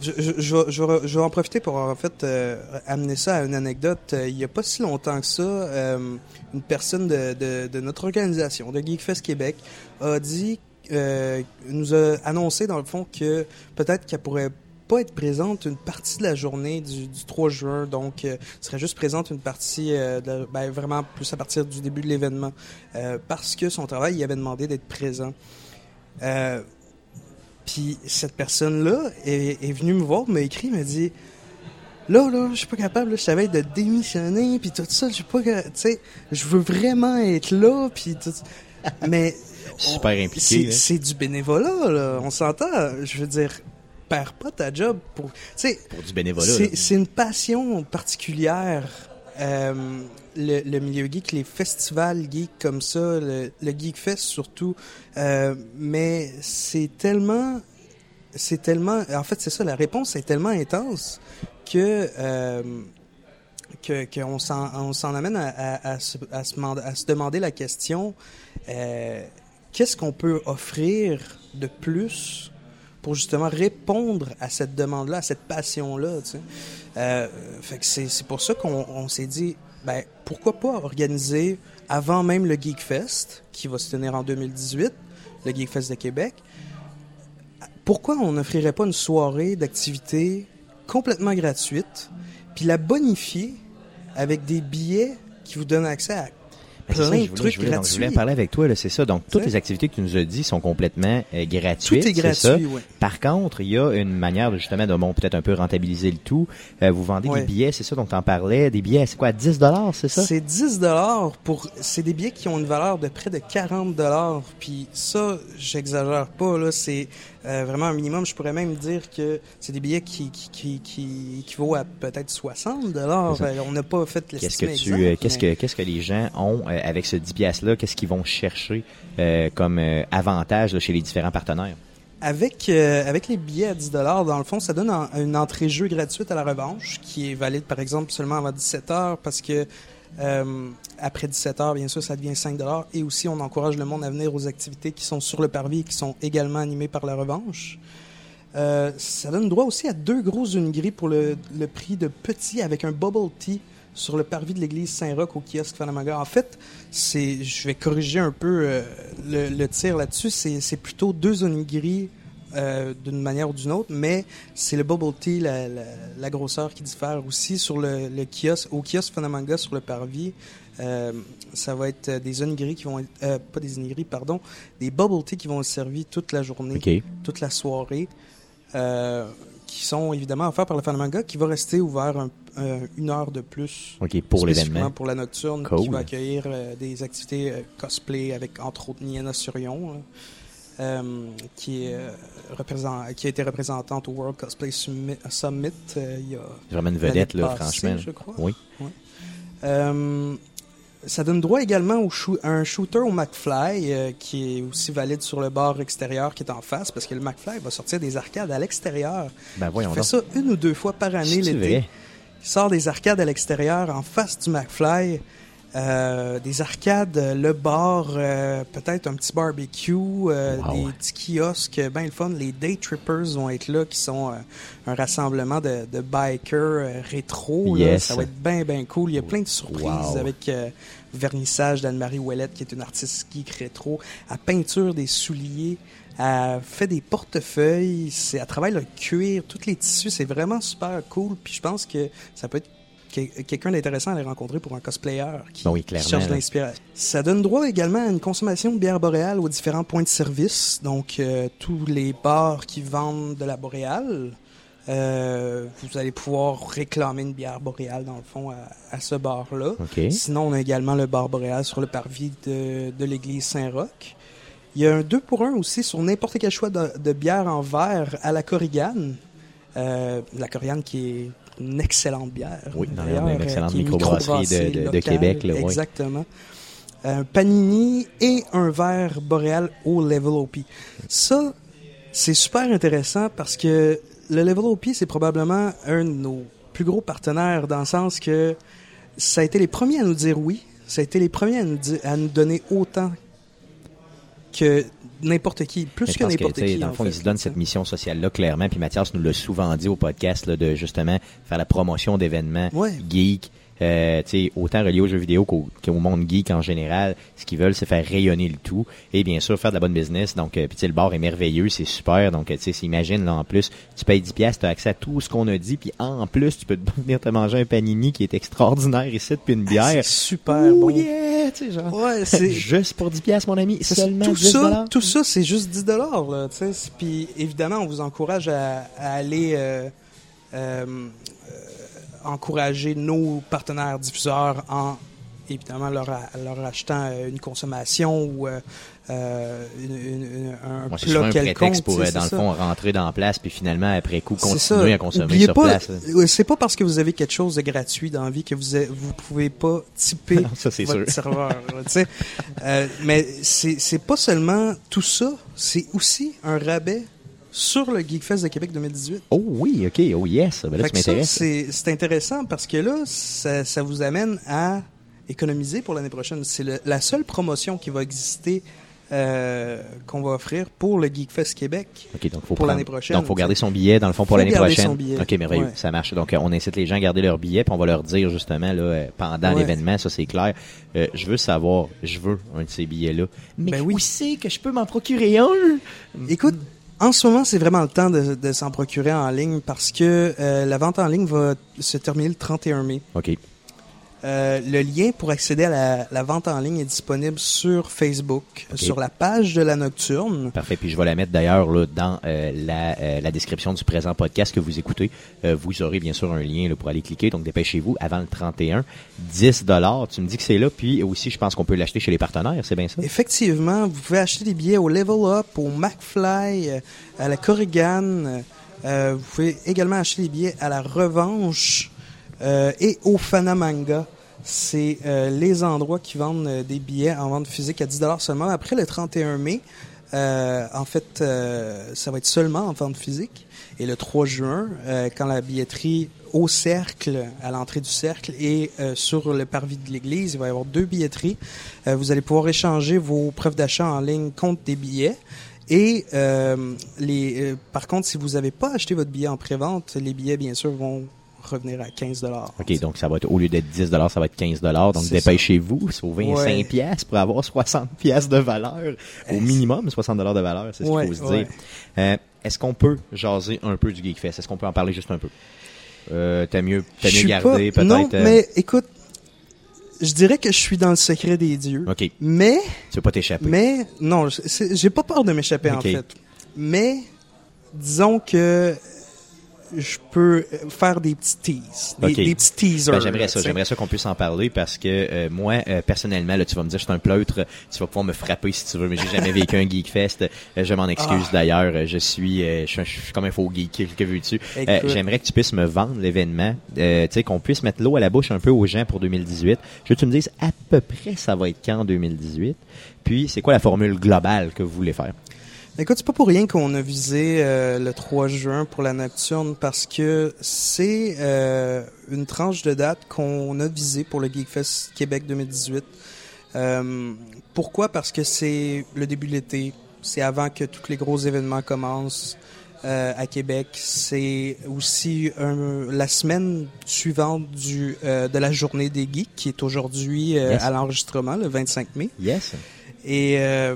je, je, je, vais- je en profiter pour en fait euh, amener ça à une anecdote. Euh, il y a pas si longtemps que ça, euh, une personne de, de, de notre organisation, de Geekfest Québec, a dit, euh, nous a annoncé dans le fond que peut-être qu'elle pourrait pas être présente une partie de la journée du, du 3 juin, donc euh, serait juste présente une partie, euh, de ben, vraiment plus à partir du début de l'événement, euh, parce que son travail, il avait demandé d'être présent. Puis cette personne-là est, est venue me voir, m'a écrit, m'a dit Là, là, je suis pas capable, là, je savais de démissionner, puis tout ça, je suis pas, tu sais, je veux vraiment être là, puis tout. Mais Super impliqué. C'est du bénévolat, là. On s'entend. Je veux dire, perds pas ta job pour. Pour du bénévolat. c'est une passion particulière. euh, le, le milieu geek, les festivals geek comme ça, le, le Geek Fest surtout. Euh, mais c'est tellement, c'est tellement, en fait c'est ça, la réponse est tellement intense que euh, que qu'on s'en on s'en amène à, à, à se, à, se, mand- à se demander la question euh, qu'est-ce qu'on peut offrir de plus pour justement répondre à cette demande-là, à cette passion-là. Euh, c'est, pour ça qu'on on s'est dit, ben, pourquoi pas organiser avant même le Geek Fest, qui va se tenir en 2018, le Geek Fest de Québec, pourquoi on n'offrirait pas une soirée d'activité complètement gratuite, puis la bonifier avec des billets qui vous donnent accès à Ben, c'est ça, plein je de voulais- trucs je voulais, je parler avec toi, c'est ça. Donc, toutes Ouais. les activités que tu nous as dit sont complètement euh, Tout gratuites. est c'est ça? gratuit, oui. Par contre, il y a une manière de justement de bon, peut-être un peu rentabiliser le tout. Euh, vous vendez Ouais. des billets, c'est ça dont tu en parlais. Des billets, c'est quoi, 10 dollars, c'est ça? C'est 10 dollars pour c'est des billets qui ont une valeur de près de 40 dollars puis ça j'exagère pas là c'est euh, vraiment un minimum. Je pourrais même dire que c'est des billets qui qui qui, qui équivaut à peut-être 60 dollars. Euh, on n'a pas fait Qu'est-ce que tu, euh, qu'est-ce que, qu'est-ce que les gens ont euh, avec ce 10 piastres là Qu'est-ce qu'ils vont chercher comme avantage là, chez les différents partenaires? Avec, euh, avec les billets à 10 dans le fond, ça donne un- une entrée jeu gratuite à la revanche, qui est valide, par exemple, seulement avant 17 heures, parce que euh, après 17 heures, bien sûr, ça devient 5 Et aussi, on encourage le monde à venir aux activités qui sont sur le parvis et qui sont également animées par la revanche. Euh, ça donne droit aussi à deux gros unigris pour le, prix de petit avec un bubble tea sur le parvis de l'église Saint-Roch au kiosque Fanamaga. En fait, je vais corriger un peu euh, le, tir là-dessus. C'est, plutôt deux onigiri euh, d'une manière ou d'une autre, mais c'est le bubble tea, la, la, la grosseur qui diffère aussi sur le, le kiosque, au kiosque Fanamaga sur le parvis. Euh, ça va être des onigiri qui vont être, euh, pas des onigiri, pardon, des bubble tea qui vont être servis toute la journée toute la soirée, qui sont évidemment offerts par le Fanamanga, qui va rester ouvert un- une heure de plus. Ok, pour l'événement. pour la nocturne, Cool. qui va accueillir des activités cosplay avec entre autres Niana Surion, là, euh, qui, est, euh, représent- qui a été représentante au World Cosplay Summit, Summit, euh, il y a Vraiment une vedette là, passée, franchement. je crois. Oui. Euh, ça donne droit également au shoo- à un shooter au McFly euh, qui est aussi valide sur le bar extérieur qui est en face parce que le McFly va sortir des arcades à l'extérieur. Ben Il voyons fait donc. ça une ou deux fois par année l'été. Il sort des arcades à l'extérieur en face du McFly. Euh, des arcades, euh, le bar, euh, peut-être un petit barbecue, euh, Wow. des petits kiosques, ben le fun. Les Day Trippers vont être là, qui sont euh, un rassemblement de, de bikers euh, rétro. là. Yes. Ça va être bien, bien cool. Il y a plein de surprises Wow. avec euh, vernissage d'Anne-Marie Ouellette, qui est une artiste geek rétro, à peinture des souliers, à fait des portefeuilles, c'est à travaille le cuir, tous les tissus, c'est vraiment super cool. Puis je pense que ça peut être quelqu'un d'intéressant à les rencontrer pour un cosplayer qui, Ben oui, qui clairement, cherche l'inspiration. Ça donne droit également à une consommation de bière boréale aux différents points de service. Donc, euh, tous les bars qui vendent de la boréale, euh, vous allez pouvoir réclamer une bière boréale, dans le fond, à, à ce bar-là. Sinon, on a également le bar boréal sur le parvis de, de l'église Saint-Roch. Il y a un 2 pour 1 aussi sur n'importe quel choix de, de bière en verre à la Corrigane. Euh, la Corrigane qui est une excellente bière. Oui, d'ailleurs, une euh, excellente est microbrasserie de- de- de. Québec, là. Exactement. Un panini et un verre boréal au Level OP. Ça, c'est super intéressant parce que le Level OP, c'est probablement un de nos plus gros partenaires dans le sens que ça a été les premiers à nous dire oui. Ça a été les premiers à nous, di- à nous donner autant que n'importe qui, plus que n'importe qui. Dans le fond, fait, ils se donnent cette mission sociale-là clairement. Puis Mathias nous l'a souvent dit au podcast là, de justement faire la promotion d'événements Ouais. geeks. Euh, autant reliés aux jeux vidéo qu'au, monde geek en général, ce qu'ils veulent, c'est faire rayonner le tout et bien sûr faire de la bonne business. Donc, euh, puis le bar est merveilleux, c'est super. Donc, euh, tu sais, imagine là en plus, tu payes 10 pièces, tu as accès à tout ce qu'on a dit, puis en plus, tu peux te venir te manger un panini qui est extraordinaire ici, puis une Ah, bière. C'est super Ouh, bon. yeah, tu sais, genre. Ouais, c'est Juste pour 10 pièces, mon ami, seulement tout 10 ça, tout ça, c'est juste 10 dollars. là, tu sais. Puis évidemment, on vous encourage à, à aller euh, euh, encourager nos partenaires diffuseurs en évidemment leur, leur achetant euh, une consommation ou euh, euh, une- une- une- un souvent plat un quelconque. prétexte pour, euh, dans le fond, rentrer dans la place, puis finalement, après coup, continuer ça. à consommer Oubliez sur pas, place. c'est pas parce que vous avez quelque chose de gratuit dans la vie que vous, êtes- vous pouvez pas typer Non, ça, votre sûr. serveur. Euh, mais c'est pas seulement tout ça, c'est aussi un rabais sur le Geekfest de Québec 2018. Oh oui, ok, oh yes, ben là, c'est intéressant parce que là, ça, ça vous amène à économiser pour l'année prochaine. C'est la seule promotion qui va exister euh, qu'on va offrir pour le Geekfest Québec. Donc faut pour l'année prochaine, Donc, faut tu garder son billet, dans le fond, pour Faut l'année garder prochaine. son billet. Ok, merveilleux, Ouais. ça marche. Donc, euh, on incite les gens à garder leur billet, puis on va leur dire, justement, là, euh, pendant Ouais. l'événement, ça, c'est clair, euh, je veux savoir, je veux un de ces billets-là. Mais Ben oui. où c'est que je peux m'en procurer un? Écoute, en ce moment, c'est vraiment le temps de, de s'en procurer en ligne parce que euh, la vente en ligne va se terminer le 31 mai. Ok, Euh, le lien pour accéder à la, la vente en ligne est disponible sur Facebook, Ok. sur la page de la Nocturne. Parfait. Puis je vais la mettre d'ailleurs là, dans euh, la, euh, la description du présent podcast que vous écoutez. Vous aurez bien sûr un lien là, pour aller cliquer. Donc dépêchez-vous avant le 31. 10 dollars. Tu me dis que c'est là. Puis aussi, je pense qu'on peut l'acheter chez les partenaires. C'est bien ça? Effectivement, vous pouvez acheter des billets au Level Up, au McFly, à la Corrigan. Vous pouvez également acheter des billets à la Revanche et au Fanamanga. C'est euh, les endroits qui vendent euh, des billets en vente physique à 10 seulement. Après le 31 mai, euh, en fait, ça va être seulement en vente physique. Et le 3 juin, quand la billetterie au cercle, à l'entrée du cercle et sur le parvis de l'église, il va y avoir deux billetteries. Vous allez pouvoir échanger vos preuves d'achat en ligne contre des billets. Et par contre, si vous n'avez pas acheté votre billet en prévente, les billets, bien sûr, vont revenir à 15 OK, donc ça va être, au lieu d'être 10 ça va être 15 Donc dépêchez-vous, sauvez Ouais. 5 pièces pour avoir 60 pièces de valeur. Au minimum, 60 de valeur, c'est ce Ouais, qu'il faut se dire. Euh, Est-ce qu'on peut jaser un peu du Geekfest? Est-ce qu'on peut en parler juste un peu? Euh, t'as mieux, t'as mieux gardé pas- peut-être. Non, euh, mais écoute, je dirais que je suis dans le secret des dieux. OK, tu Mais, veux pas t'échapper. mais, non, j'ai pas peur de m'échapper en fait. Mais, disons que je peux faire des petits teases, des, petits teasers. Ben, j'aimerais ça, j'aimerais ça qu'on puisse en parler parce que euh, moi, euh, personnellement, là, tu vas me dire je suis un pleutre, tu vas pouvoir me frapper si tu veux, mais j'ai jamais vécu un Geekfest. Euh, je m'en excuse Ah. d'ailleurs, euh, je suis, euh, je suis, je suis comme un faux geek, que veux-tu? Euh, j'aimerais que tu puisses me vendre l'événement, euh, tu sais, qu'on puisse mettre l'eau à la bouche un peu aux gens pour 2018. Je veux que tu me dises à peu près ça va être quand en 2018, puis c'est quoi la formule globale que vous voulez faire? Écoute, c'est pas pour rien qu'on a visé euh, le 3 juin pour la Nocturne parce que c'est euh, une tranche de date qu'on a visée pour le Geekfest Québec 2018. Euh, pourquoi? Parce que c'est le début de l'été, c'est avant que tous les gros événements commencent à Québec. C'est aussi un- la semaine suivante du, de la journée des geeks qui est aujourd'hui Yes. à l'enregistrement, le 25 mai. Yes. Et euh,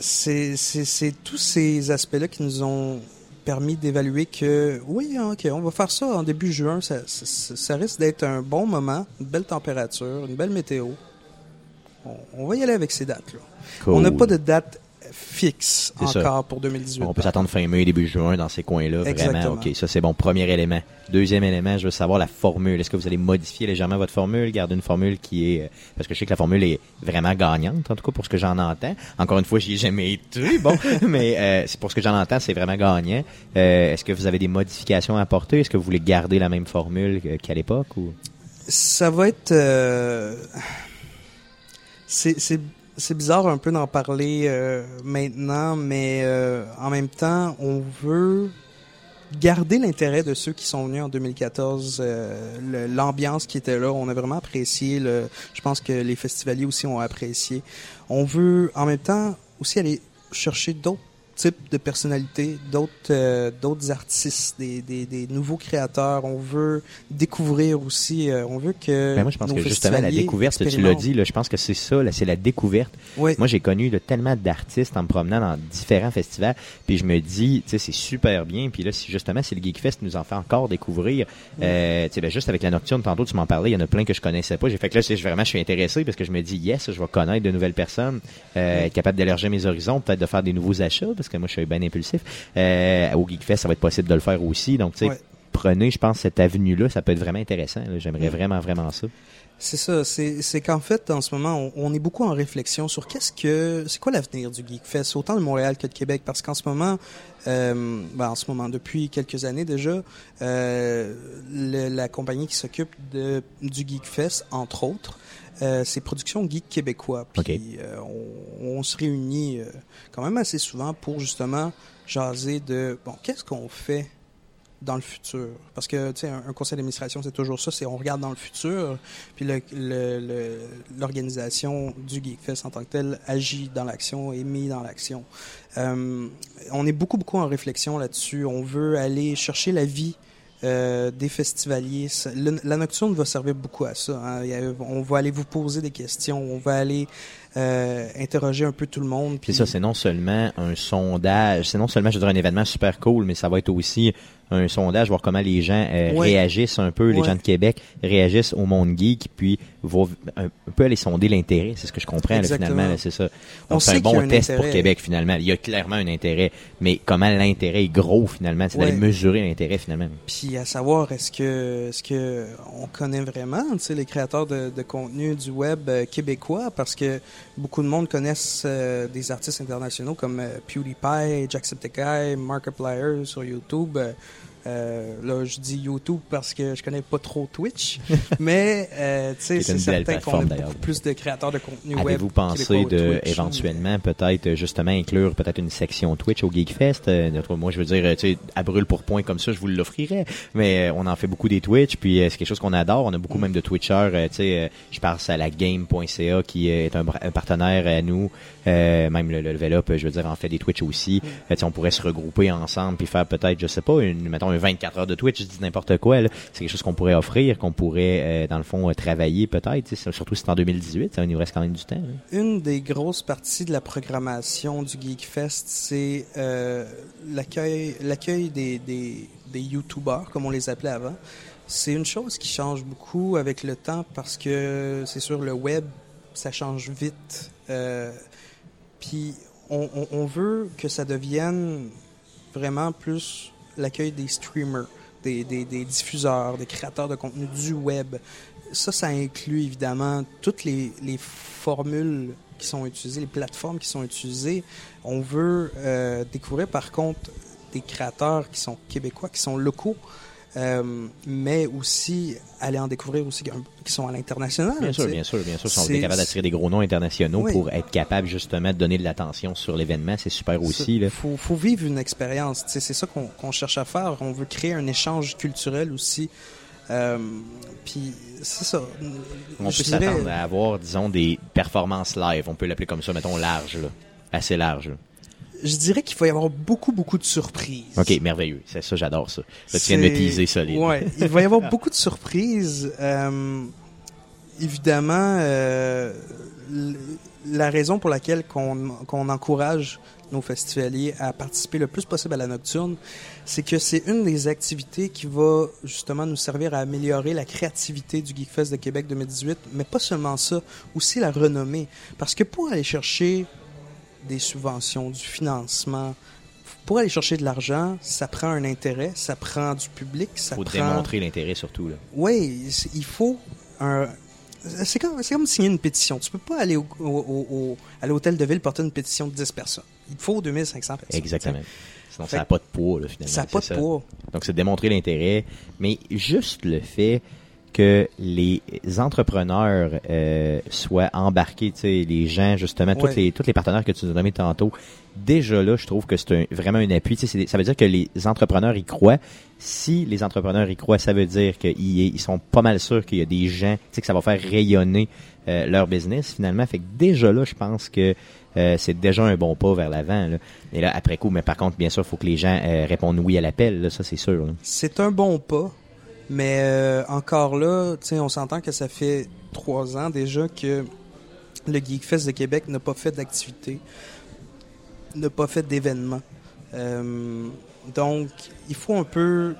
c'est tous ces aspects-là qui nous ont permis d'évaluer que oui, hein, ok, on va faire ça en début juin. Ça, ça, ça risque d'être un bon moment, une belle température, une belle météo. On, on va y aller avec ces dates-là. On n'a pas de date fixe ça. encore pour 2018. On peut s'attendre fin mai, début juin dans ces coins-là. Vraiment. OK. Ça, c'est bon. Premier élément. Deuxième élément, je veux savoir la formule. Est-ce que vous allez modifier légèrement votre formule, garder une formule qui est... euh, Parce que je sais que la formule est vraiment gagnante, en tout cas pour ce que j'en entends. Encore une fois, j'y ai jamais été, bon. mais euh, pour ce que j'en entends, c'est vraiment gagnant. Euh, Est-ce que vous avez des modifications à apporter? Est-ce que vous voulez garder la même formule que- qu'à l'époque? ou? Ça va être. euh, C'est c'est- bizarre un peu d'en parler euh, maintenant, mais euh, en même temps, on veut garder l'intérêt de ceux qui sont venus en 2014, euh, l'ambiance qui était là. On a vraiment apprécié. Le, je pense que les festivaliers aussi ont apprécié. On veut en même temps aussi aller chercher d'autres types de personnalités, d'autres euh, d'autres artistes, des, des, des nouveaux créateurs. On veut découvrir aussi. euh, on veut que. Ben moi, je pense que justement, la découverte, tu l'as dit, là, je pense que c'est ça, c'est la découverte. Oui. Moi, j'ai connu là, tellement d'artistes en me promenant dans différents festivals, puis je me dis, tu sais, c'est super bien. Puis là, si justement, si le Geekfest nous en fait encore découvrir, euh, tu sais, ben, juste avec la Nocturne, tantôt tu m'en parlais, il y en a plein que je connaissais pas. J'ai fait que là, c'est vraiment, je suis intéressé parce que je me dis, yes, je vais connaître de nouvelles personnes, euh, être capable d'élargir mes horizons, peut-être de faire des nouveaux achats, parce que moi, je suis bien impulsif. Euh, au Geekfest, ça va être possible de le faire aussi. Donc, tu sais, Ouais. prenez, je pense, cette avenue-là, ça peut être vraiment intéressant. J'aimerais vraiment, vraiment ça. C'est ça, c'est qu'en fait, en ce moment, on, on est beaucoup en réflexion sur qu'est-ce que, c'est quoi l'avenir du Geekfest, autant de Montréal que de Québec, parce qu'en ce moment, euh, ben, en ce moment, depuis quelques années déjà, euh, le- la compagnie qui s'occupe du Geekfest, entre autres, euh, c'est Production Geek Québécois. Puis euh, on, on se réunit euh, quand même assez souvent pour justement jaser de, bon, qu'est-ce qu'on fait dans le futur? Parce que, tu sais, un, un conseil d'administration, c'est toujours ça, c'est on regarde dans le futur, puis l'organisation du Geekfest en tant que telle agit dans l'action, est mis dans l'action. Euh, on est beaucoup, beaucoup en réflexion là-dessus. On veut aller chercher la vie euh, des festivaliers. Le- la nocturne va servir beaucoup à ça. hein. A- on va aller vous poser des questions, on va aller euh, interroger un peu tout le monde. C'est puis- ça, c'est non seulement un sondage, c'est non seulement, je dire, un événement super cool, mais ça va être aussi un sondage, voir comment les gens euh, Ouais. réagissent un peu, les Ouais. gens de Québec réagissent au monde geek, puis vont un, peu aller sonder l'intérêt, c'est ce que je comprends là, finalement, là, c'est ça. On Donc c'est un bon test pour. Québec finalement. Il y a clairement un intérêt, mais comment l'intérêt est gros finalement, c'est d'aller Ouais. mesurer l'intérêt finalement. Puis à savoir, est-ce que, est-ce que on connaît vraiment, tu sais, les créateurs de, de contenu du web euh, québécois, parce que beaucoup de monde connaissent euh, des artistes internationaux comme euh, PewDiePie, Jacksepticeye, Markiplier sur YouTube. Euh, là, je dis YouTube parce que je connais pas trop Twitch, mais euh, c'est certain qu'on a beaucoup plus de créateurs de contenu web. Avez-vous pensé de Twitch, éventuellement peut-être euh, justement inclure peut-être une section Twitch au Geekfest? Euh, Moi, je veux dire, tu sais, à brûle pour point comme ça, je vous l'offrirais. Mais on en fait beaucoup des Twitch, puis c'est quelque chose qu'on adore. On a beaucoup même de Twitchers. tu sais, je pense à la Game.ca qui est un, un partenaire à nous. Euh, même le, le Level Up, je veux dire, en fait des Twitch aussi. Euh, tu sais, on pourrait se regrouper ensemble puis faire peut-être, je sais pas, une, mettons un 24 heures de Twitch, je dis n'importe quoi. C'est quelque chose qu'on pourrait offrir, qu'on pourrait euh, dans le fond euh, travailler peut-être. Surtout si c'est en 2018, ça, il nous reste quand même du temps. là. Une des grosses parties de la programmation du Geekfest, c'est euh, l'accueil, l'accueil des, des, des YouTubers, comme on les appelait avant. C'est une chose qui change beaucoup avec le temps parce que c'est sûr, le web, ça change vite. Euh, puis on, veut que ça devienne vraiment plus l'accueil des streamers, des, diffuseurs, des créateurs de contenu du web. Ça, ça inclut évidemment toutes les, les formules qui sont utilisées, les plateformes qui sont utilisées. On veut euh, découvrir par contre des créateurs qui sont québécois, qui sont locaux, euh, mais aussi aller en découvrir aussi qui sont à l'international. Bien sûr, sais. bien sûr, bien sûr. Si on est capable d'attirer des gros noms internationaux Oui. pour être capable justement de donner de l'attention sur l'événement, c'est super aussi. Là. Faut, faut vivre une expérience. C'est ça qu'on cherche à faire. On veut créer un échange culturel aussi. Euh, Puis c'est ça. On peut dirais- s'attendre à avoir, disons, des performances live. On peut l'appeler comme ça, mettons, large, là. assez large. là. Je dirais qu'il faut y avoir beaucoup, beaucoup de surprises. OK, merveilleux. C'est ça, j'adore ça. Là, tu viens de me teaser solide. Ouais, il va y avoir beaucoup de surprises. Euh, évidemment, euh, la raison pour laquelle qu'on qu'on encourage nos festivaliers à participer le plus possible à la nocturne, c'est que c'est une des activités qui va justement nous servir à améliorer la créativité du Geekfest de Québec 2018, mais pas seulement ça, aussi la renommée. Parce que pour aller chercher des subventions, du financement, pour aller chercher de l'argent, ça prend un intérêt, ça prend du public, ça faut prend... démontrer l'intérêt surtout. Là. Oui, il faut un. C'est comme, c'est comme signer une pétition. Tu peux pas aller au, au- au- à l'hôtel de ville porter une pétition de 10 personnes. Il faut 2500 personnes. Exactement. Sinon, Fait ça n'a pas de poids, là, finalement. Ça n'a pas de poids. Donc, c'est démontrer l'intérêt, mais juste le fait que les entrepreneurs euh, soient embarqués, tu sais, les gens, justement, tous les, tous les partenaires que tu nous as nommés tantôt, déjà là, je trouve que c'est un- vraiment un appui. Tu sais, ça veut dire que les entrepreneurs y croient. Si les entrepreneurs y croient, ça veut dire qu'ils ils sont pas mal sûrs qu'il y a des gens, tu sais, que ça va faire rayonner euh, leur business, finalement. Fait que déjà là, je pense que euh, c'est déjà un bon pas vers l'avant. Et là, après coup, mais par contre, bien sûr, il faut que les gens euh, répondent oui à l'appel. Ça, c'est sûr. C'est un bon pas, mais euh, encore là, on s'entend que ça fait trois ans déjà que le Geekfest de Québec n'a pas fait d'activité, n'a pas fait d'événement. Euh, donc, il faut un peu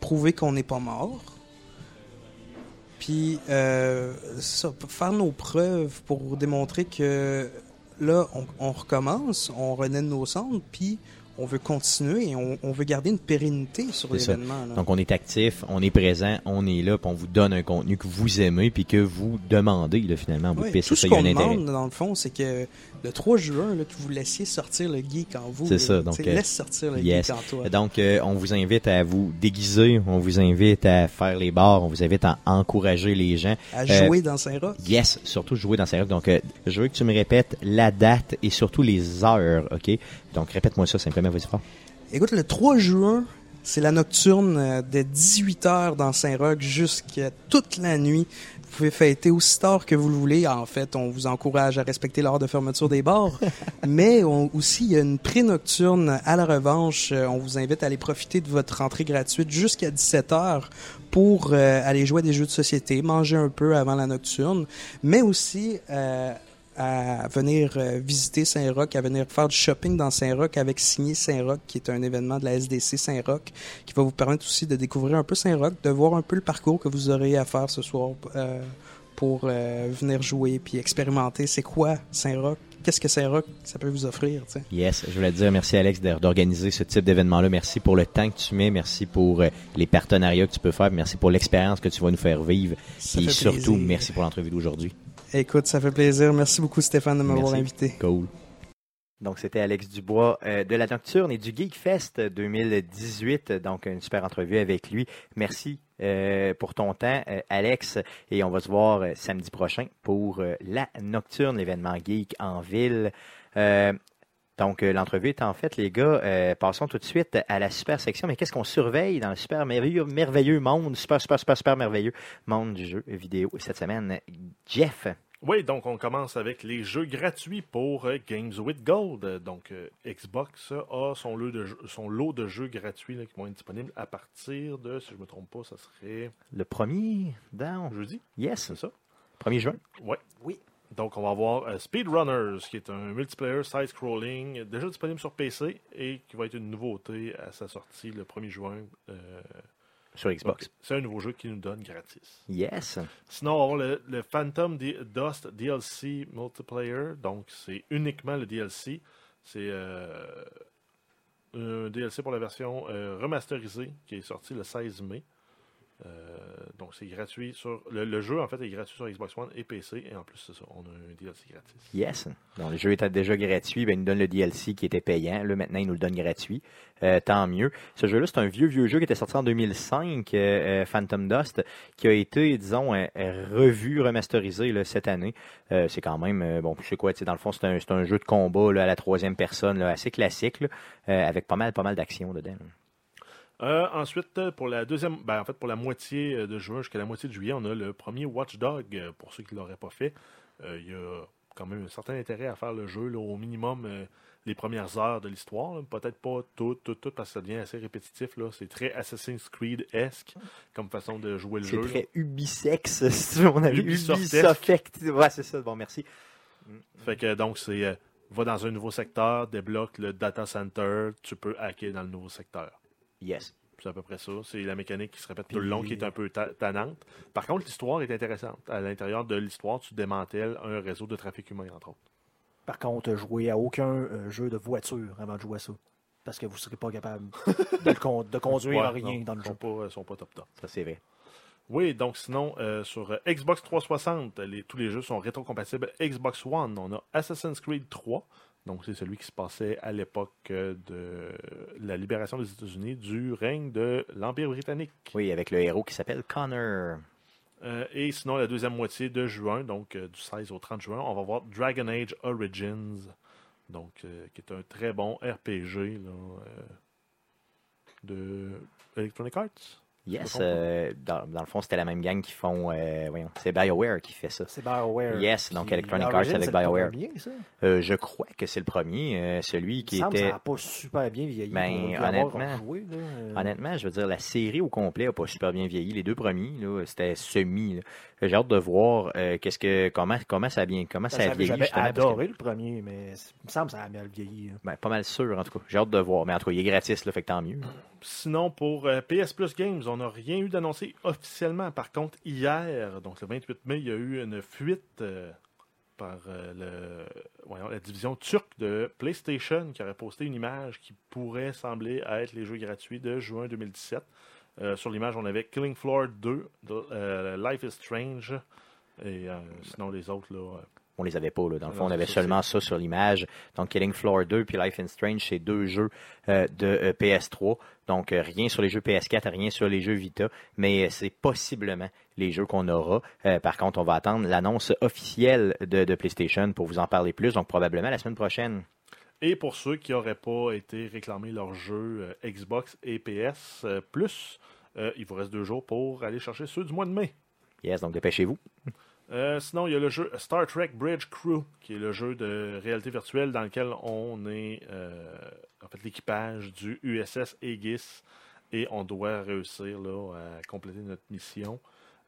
prouver qu'on n'est pas mort. Puis, euh, faire nos preuves pour démontrer que là, on, on recommence, on renaît de nos cendres, puis on veut continuer et on, on veut garder une pérennité sur l'événement. Donc, on est actif, on est présent, on est là, puis on vous donne un contenu que vous aimez, puis que vous demandez, là, finalement, en bout de Ouais, piste. tout ce qu'on demande, dans le fond, c'est que le 3 juin, là, que vous laissiez sortir le geek en vous. C'est ça, donc, euh, laisse sortir le yes. geek en toi. Donc, euh, on vous invite à vous déguiser, on vous invite à faire les bars, on vous invite à encourager les gens. à euh, jouer dans Saint-Roch. Yes, surtout jouer dans règles. Donc, euh, je veux que tu me répètes la date et surtout les heures, OK? Donc, répète-moi ça simplement, vas-y fort. Écoute, le 3 juin, c'est la nocturne euh, de 18h dans Saint-Roch jusqu'à toute la nuit. Vous pouvez fêter aussi tard que vous le voulez. En fait, on vous encourage à respecter l'heure de fermeture des bars. Mais on- aussi, il y a une pré-nocturne à la revanche. Euh, On vous invite à aller profiter de votre entrée gratuite jusqu'à 17h pour euh, aller jouer à des jeux de société, manger un peu avant la nocturne, mais aussi euh, à venir euh, visiter Saint-Roch, à venir faire du shopping dans Saint-Roch avec Signé Saint-Roch, qui est un événement de la SDC Saint-Roch, qui va vous permettre aussi de découvrir un peu Saint-Roch, de voir un peu le parcours que vous aurez à faire ce soir euh, pour euh, venir jouer puis expérimenter c'est quoi Saint-Roch, qu'est-ce que Saint-Roch ça peut vous offrir, tu sais? Yes, je voulais te dire merci Alex d'organiser ce type d'événement-là. Merci pour le temps que tu mets, merci pour les partenariats que tu peux faire, merci pour l'expérience que tu vas nous faire vivre. Et surtout, merci pour l'entrevue d'aujourd'hui. Écoute, ça fait plaisir. Merci beaucoup Stéphane de m'avoir invité. Cool. Donc, c'était Alex Dubois euh, de la Nocturne et du Geek Fest 2018. Donc, une super entrevue avec lui. Merci euh, pour ton temps, euh, Alex. Et on va se voir euh, samedi prochain pour euh, la Nocturne, l'événement geek en ville. Euh, donc, euh, l'entrevue est en fait, les gars. euh, passons tout de suite à la super section. Mais qu'est-ce qu'on surveille dans le super merveilleux, merveilleux monde, super, super, super, super merveilleux monde du jeu vidéo cette semaine? Jeff. Oui, donc on commence avec les jeux gratuits pour euh, Games with Gold. Donc euh, Xbox a son lot de, jeux- son lot de jeux gratuits là, qui vont être disponibles à partir de, si je ne me trompe pas, ça serait Le premier down. jeudi, Yes. c'est ça? 1er juin. Ouais. Oui. Donc on va avoir euh, Speedrunners, qui est un multiplayer side-scrolling déjà disponible sur PC et qui va être une nouveauté à sa sortie le 1er juin. Euh, Sur Xbox. C'est un nouveau jeu qui nous donne gratis. Yes. Sinon, on va avoir le, le Phantom D- Dust DLC Multiplayer. Donc, c'est uniquement le DLC. C'est euh, un DLC pour la version euh, remasterisée qui est sortie le 16 mai. Euh, donc c'est gratuit sur. Le, jeu en fait est gratuit sur Xbox One et PC. Et en plus, c'est ça, on a un DLC gratis. Yes. Donc, le jeu était déjà gratuit. Ben, il nous donne le DLC qui était payant. Là, maintenant, il nous le donne gratuit. Euh, tant mieux. Ce jeu-là, c'est un vieux, vieux jeu qui était sorti en 2005, euh, Phantom Dust, qui a été, disons, revu, remasterisé cette année. C'est quand même, bon, quoi, tu sais, dans le fond, c'est un, un jeu de combat à la troisième personne, assez classique, avec pas mal, pas mal d'action dedans. Euh, ensuite, pour la deuxième, ben, en fait, pour la moitié euh, de juin jusqu'à la moitié de juillet, on a le premier Watchdog. euh, Pour ceux qui ne l'auraient pas fait, Euh, il y a quand même un certain intérêt à faire le jeu, là, au minimum euh, les premières heures de l'histoire. Peut-être pas tout, tout, tout, parce que ça devient assez répétitif. là. C'est très Assassin's Creed-esque comme façon de jouer le C'est jeu. là. très Ubisex, si avis. Ubisoftesque. Ubisoft. Ouais, c'est ça. Bon, merci. Fait que donc, c'est va dans un nouveau secteur, débloque le data center, tu peux hacker dans le nouveau secteur. Yes. C'est à peu près ça. C'est la mécanique qui se répète tout le long, qui est un peu ta- tannante. Par contre, l'histoire est intéressante. À l'intérieur de l'histoire, tu démantèles un réseau de trafic humain, entre autres. Par contre, jouez à aucun euh, jeu de voiture avant de jouer à ça. Parce que vous ne serez pas capable de, le con- de conduire Ouais, à rien non, dans le ils jeu. sont pas, ils sont pas top top. Ça, c'est vrai. Oui, donc sinon, euh, sur euh, Xbox 360, les- tous les jeux sont rétrocompatibles Xbox One. On a Assassin's Creed 3. Donc, c'est celui qui se passait à l'époque euh, de la libération des États-Unis du règne de l'Empire britannique. Oui, avec le héros qui s'appelle Connor. Euh, et sinon, la deuxième moitié de juin, donc euh, du 16 au 30 juin, on va voir Dragon Age Origins, donc, euh, qui est un très bon RPG là, de Electronic Arts. Yes, euh, dans, dans le fond, c'était la même gang qui font. euh, voyons, c'est BioWare qui fait ça. C'est BioWare. Yes, donc Puis Electronic Arts avec c'est le BioWare. premier, ça? Euh, je crois que c'est le premier, celui qui était. ça n'a pas super bien vieilli. Ben, honnêtement, Honnêtement, je veux dire, la série au complet n'a pas super bien vieilli. Les deux premiers, là, c'était semi. là. J'ai hâte de voir euh, qu'est-ce que comment comment ça a bien comment ça a j'avais vieilli j'avais justement. parce que- adoré le premier, mais il me semble que ça a mal vieilli. hein. ben, pas mal sûr en tout cas. J'ai hâte de voir. Mais en tout cas, il est gratis là, fait que tant mieux. Sinon, pour euh, PS Plus Games, on n'a rien eu d'annoncé officiellement. Par contre, hier, donc le 28 mai, il y a eu une fuite euh, par euh, le, voyons, la division turque de PlayStation qui aurait posté une image qui pourrait sembler être les jeux gratuits de juin 2017. Euh, sur l'image, on avait Killing Floor 2, de- euh, Life is Strange, et euh, sinon les autres, là, On les avait pas là. Dans le fond, on avait seulement ça sur l'image. Donc Killing Floor 2 puis Life is Strange, c'est deux jeux euh, de euh, PS3. Donc euh, rien sur les jeux PS4, rien sur les jeux Vita, mais c'est possiblement les jeux qu'on aura. Par contre, on va attendre l'annonce officielle de, de PlayStation pour vous en parler plus. Donc probablement la semaine prochaine. Et pour ceux qui n'auraient pas été réclamés leurs jeux euh, Xbox et PS euh, Plus, euh, il vous reste deux jours pour aller chercher ceux du mois de mai. Yes, donc dépêchez-vous. Euh, sinon, il y a le jeu Star Trek Bridge Crew, qui est le jeu de réalité virtuelle dans lequel on est euh, en fait l'équipage du USS Aegis et on doit réussir là, à compléter notre mission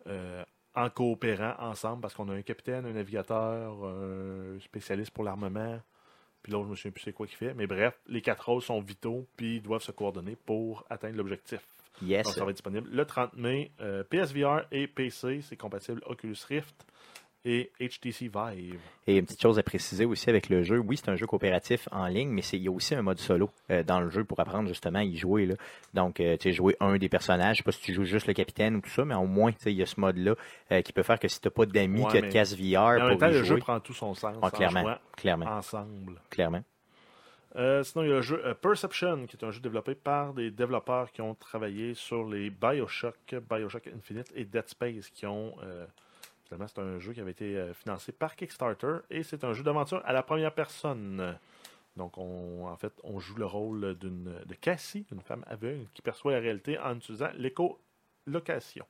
euh, en coopérant ensemble parce qu'on a un capitaine, un navigateur, un spécialiste pour l'armement, puis l'autre, je me souviens plus c'est quoi qu'il fait. Mais bref, les quatre rôles sont vitaux, puis ils doivent se coordonner pour atteindre l'objectif. Yes. Donc, ça va être disponible le 30 mai. Euh, PSVR et PC, c'est compatible Oculus Rift et HTC Vive. Et une petite chose à préciser aussi avec le jeu, oui, c'est un jeu coopératif en ligne, mais il y a aussi un mode solo euh, dans le jeu pour apprendre justement à y jouer. Là. Donc, euh, tu sais, jouer un des personnages, je sais pas si tu joues juste le capitaine ou tout ça, mais au moins, tu il y a ce mode-là euh, qui peut faire que si tu n'as pas d'amis Ouais, mais- de casse VR Mais en même pour temps, y le jeu prend tout son sens Ah, en clairement, jouant clairement, ensemble. clairement. Sinon, il y a le jeu Perception, qui est un jeu développé par des développeurs qui ont travaillé sur les Bioshock, Bioshock Infinite et Dead Space, qui ont... finalement, c'est un jeu qui avait été euh, financé par Kickstarter, et c'est un jeu d'aventure à la première personne. Donc, on, en fait, on joue le rôle d'une de Cassie, une femme aveugle, qui perçoit la réalité en utilisant l'éco-location.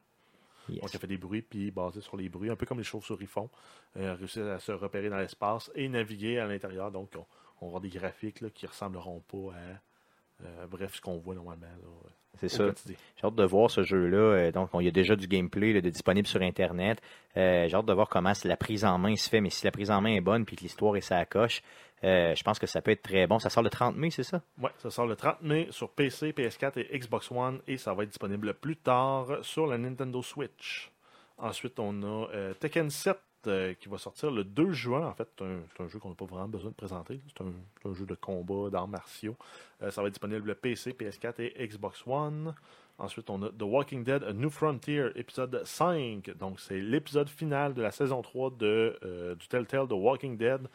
Yes. Donc, elle fait des bruits, puis basé sur les bruits, un peu comme les chauves-souris font. Euh, réussit à se repérer dans l'espace et naviguer à l'intérieur. Donc, on, on va avoir des graphiques là, qui ressembleront pas à, euh, bref, ce qu'on voit normalement là, C'est ça. J'ai hâte de voir ce jeu-là. Euh, donc, on- il y a déjà du gameplay là, de disponible sur Internet. Euh, J'ai hâte de voir comment la prise en main se fait. Mais si la prise en main est bonne puis que l'histoire est sa coche, euh, je pense que ça peut être très bon. Ça sort le 30 mai, c'est ça? Ouais, ça sort le 30 mai sur PC, PS4 et Xbox One et ça va être disponible plus tard sur la Nintendo Switch. Ensuite, on a euh, Tekken 7 euh, qui va sortir le 2 juin. En fait, c'est un, jeu qu'on n'a pas vraiment besoin de présenter. C'est un, c'est un jeu de combat d'arts martiaux. Euh, ça va être disponible PC, PS4 et Xbox One. Ensuite, on a The Walking Dead, A New Frontier, épisode 5. Donc, c'est l'épisode final de la saison 3 de, euh, du Telltale The Walking Dead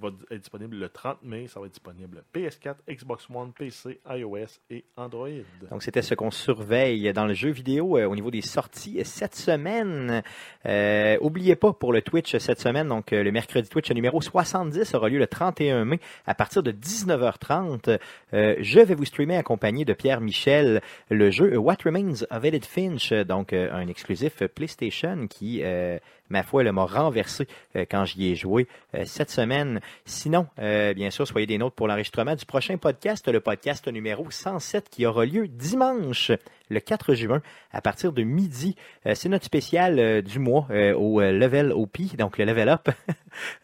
va être disponible le 30 mai. Ça va être disponible PS4, Xbox One, PC, iOS et Android. Donc, c'était ce qu'on surveille dans le jeu vidéo euh, au niveau des sorties cette semaine. Euh, oubliez pas pour le Twitch cette semaine, donc euh, le mercredi Twitch numéro 70 aura lieu le 31 mai à partir de 19h30. Euh, je vais vous streamer accompagné de Pierre Michel le jeu What Remains of Edith Finch, donc euh, un exclusif PlayStation qui euh, ma foi, elle m'a renversé euh, quand j'y ai joué euh, cette semaine. Sinon, euh, bien sûr, soyez des nôtres pour l'enregistrement du prochain podcast, le podcast numéro 107 qui aura lieu dimanche, le 4 juin, à partir de midi. Euh, C'est notre spécial euh, du mois euh, au Level OP, donc le Level Up.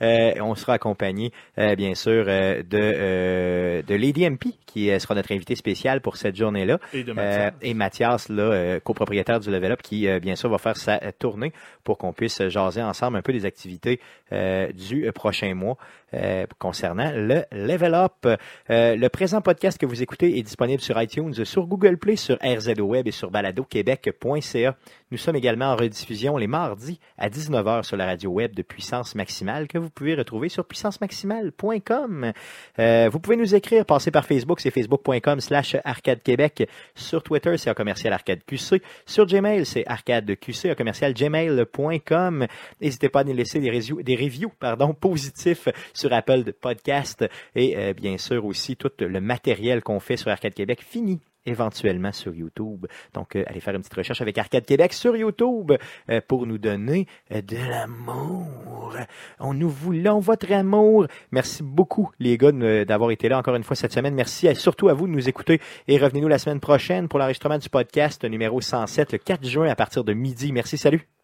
Euh, on sera accompagné, euh, bien sûr, euh, de, euh, de Lady MP, qui sera notre invité spécial pour cette journée-là. Et de Mathias. et Mathias, là, euh, copropriétaire du Level Up, qui euh, bien sûr va faire sa tournée pour qu'on puisse jaser ensemble un peu des activités euh, du euh, prochain mois euh, concernant le Level Up. Le présent podcast que vous écoutez est disponible sur iTunes, sur Google Play, sur RZO Web et sur baladoquebec.ca. Nous sommes également en rediffusion les mardis à 19h sur la radio web de Puissance Maximale que vous pouvez retrouver sur puissancemaximale.com. Vous pouvez nous écrire, passer par Facebook, c'est facebook.com slash arcade québec. Sur Twitter, c'est un commercial arcade QC. Sur Gmail, c'est arcadeqc, un commercial gmail.com. N'hésitez pas à nous laisser des, reviews- des reviews pardon, positifs sur Apple de Podcast et euh, bien sûr aussi tout le matériel qu'on fait sur Arcade Québec finit éventuellement sur YouTube. Donc, euh, allez faire une petite recherche avec Arcade Québec sur YouTube euh, pour nous donner de l'amour. On nous voulons votre amour. Merci beaucoup, les gars, d'avoir été là encore une fois cette semaine. Merci surtout à vous de nous écouter et revenez-nous la semaine prochaine pour l'enregistrement du podcast numéro 107, le 4 juin à partir de midi. Merci, salut.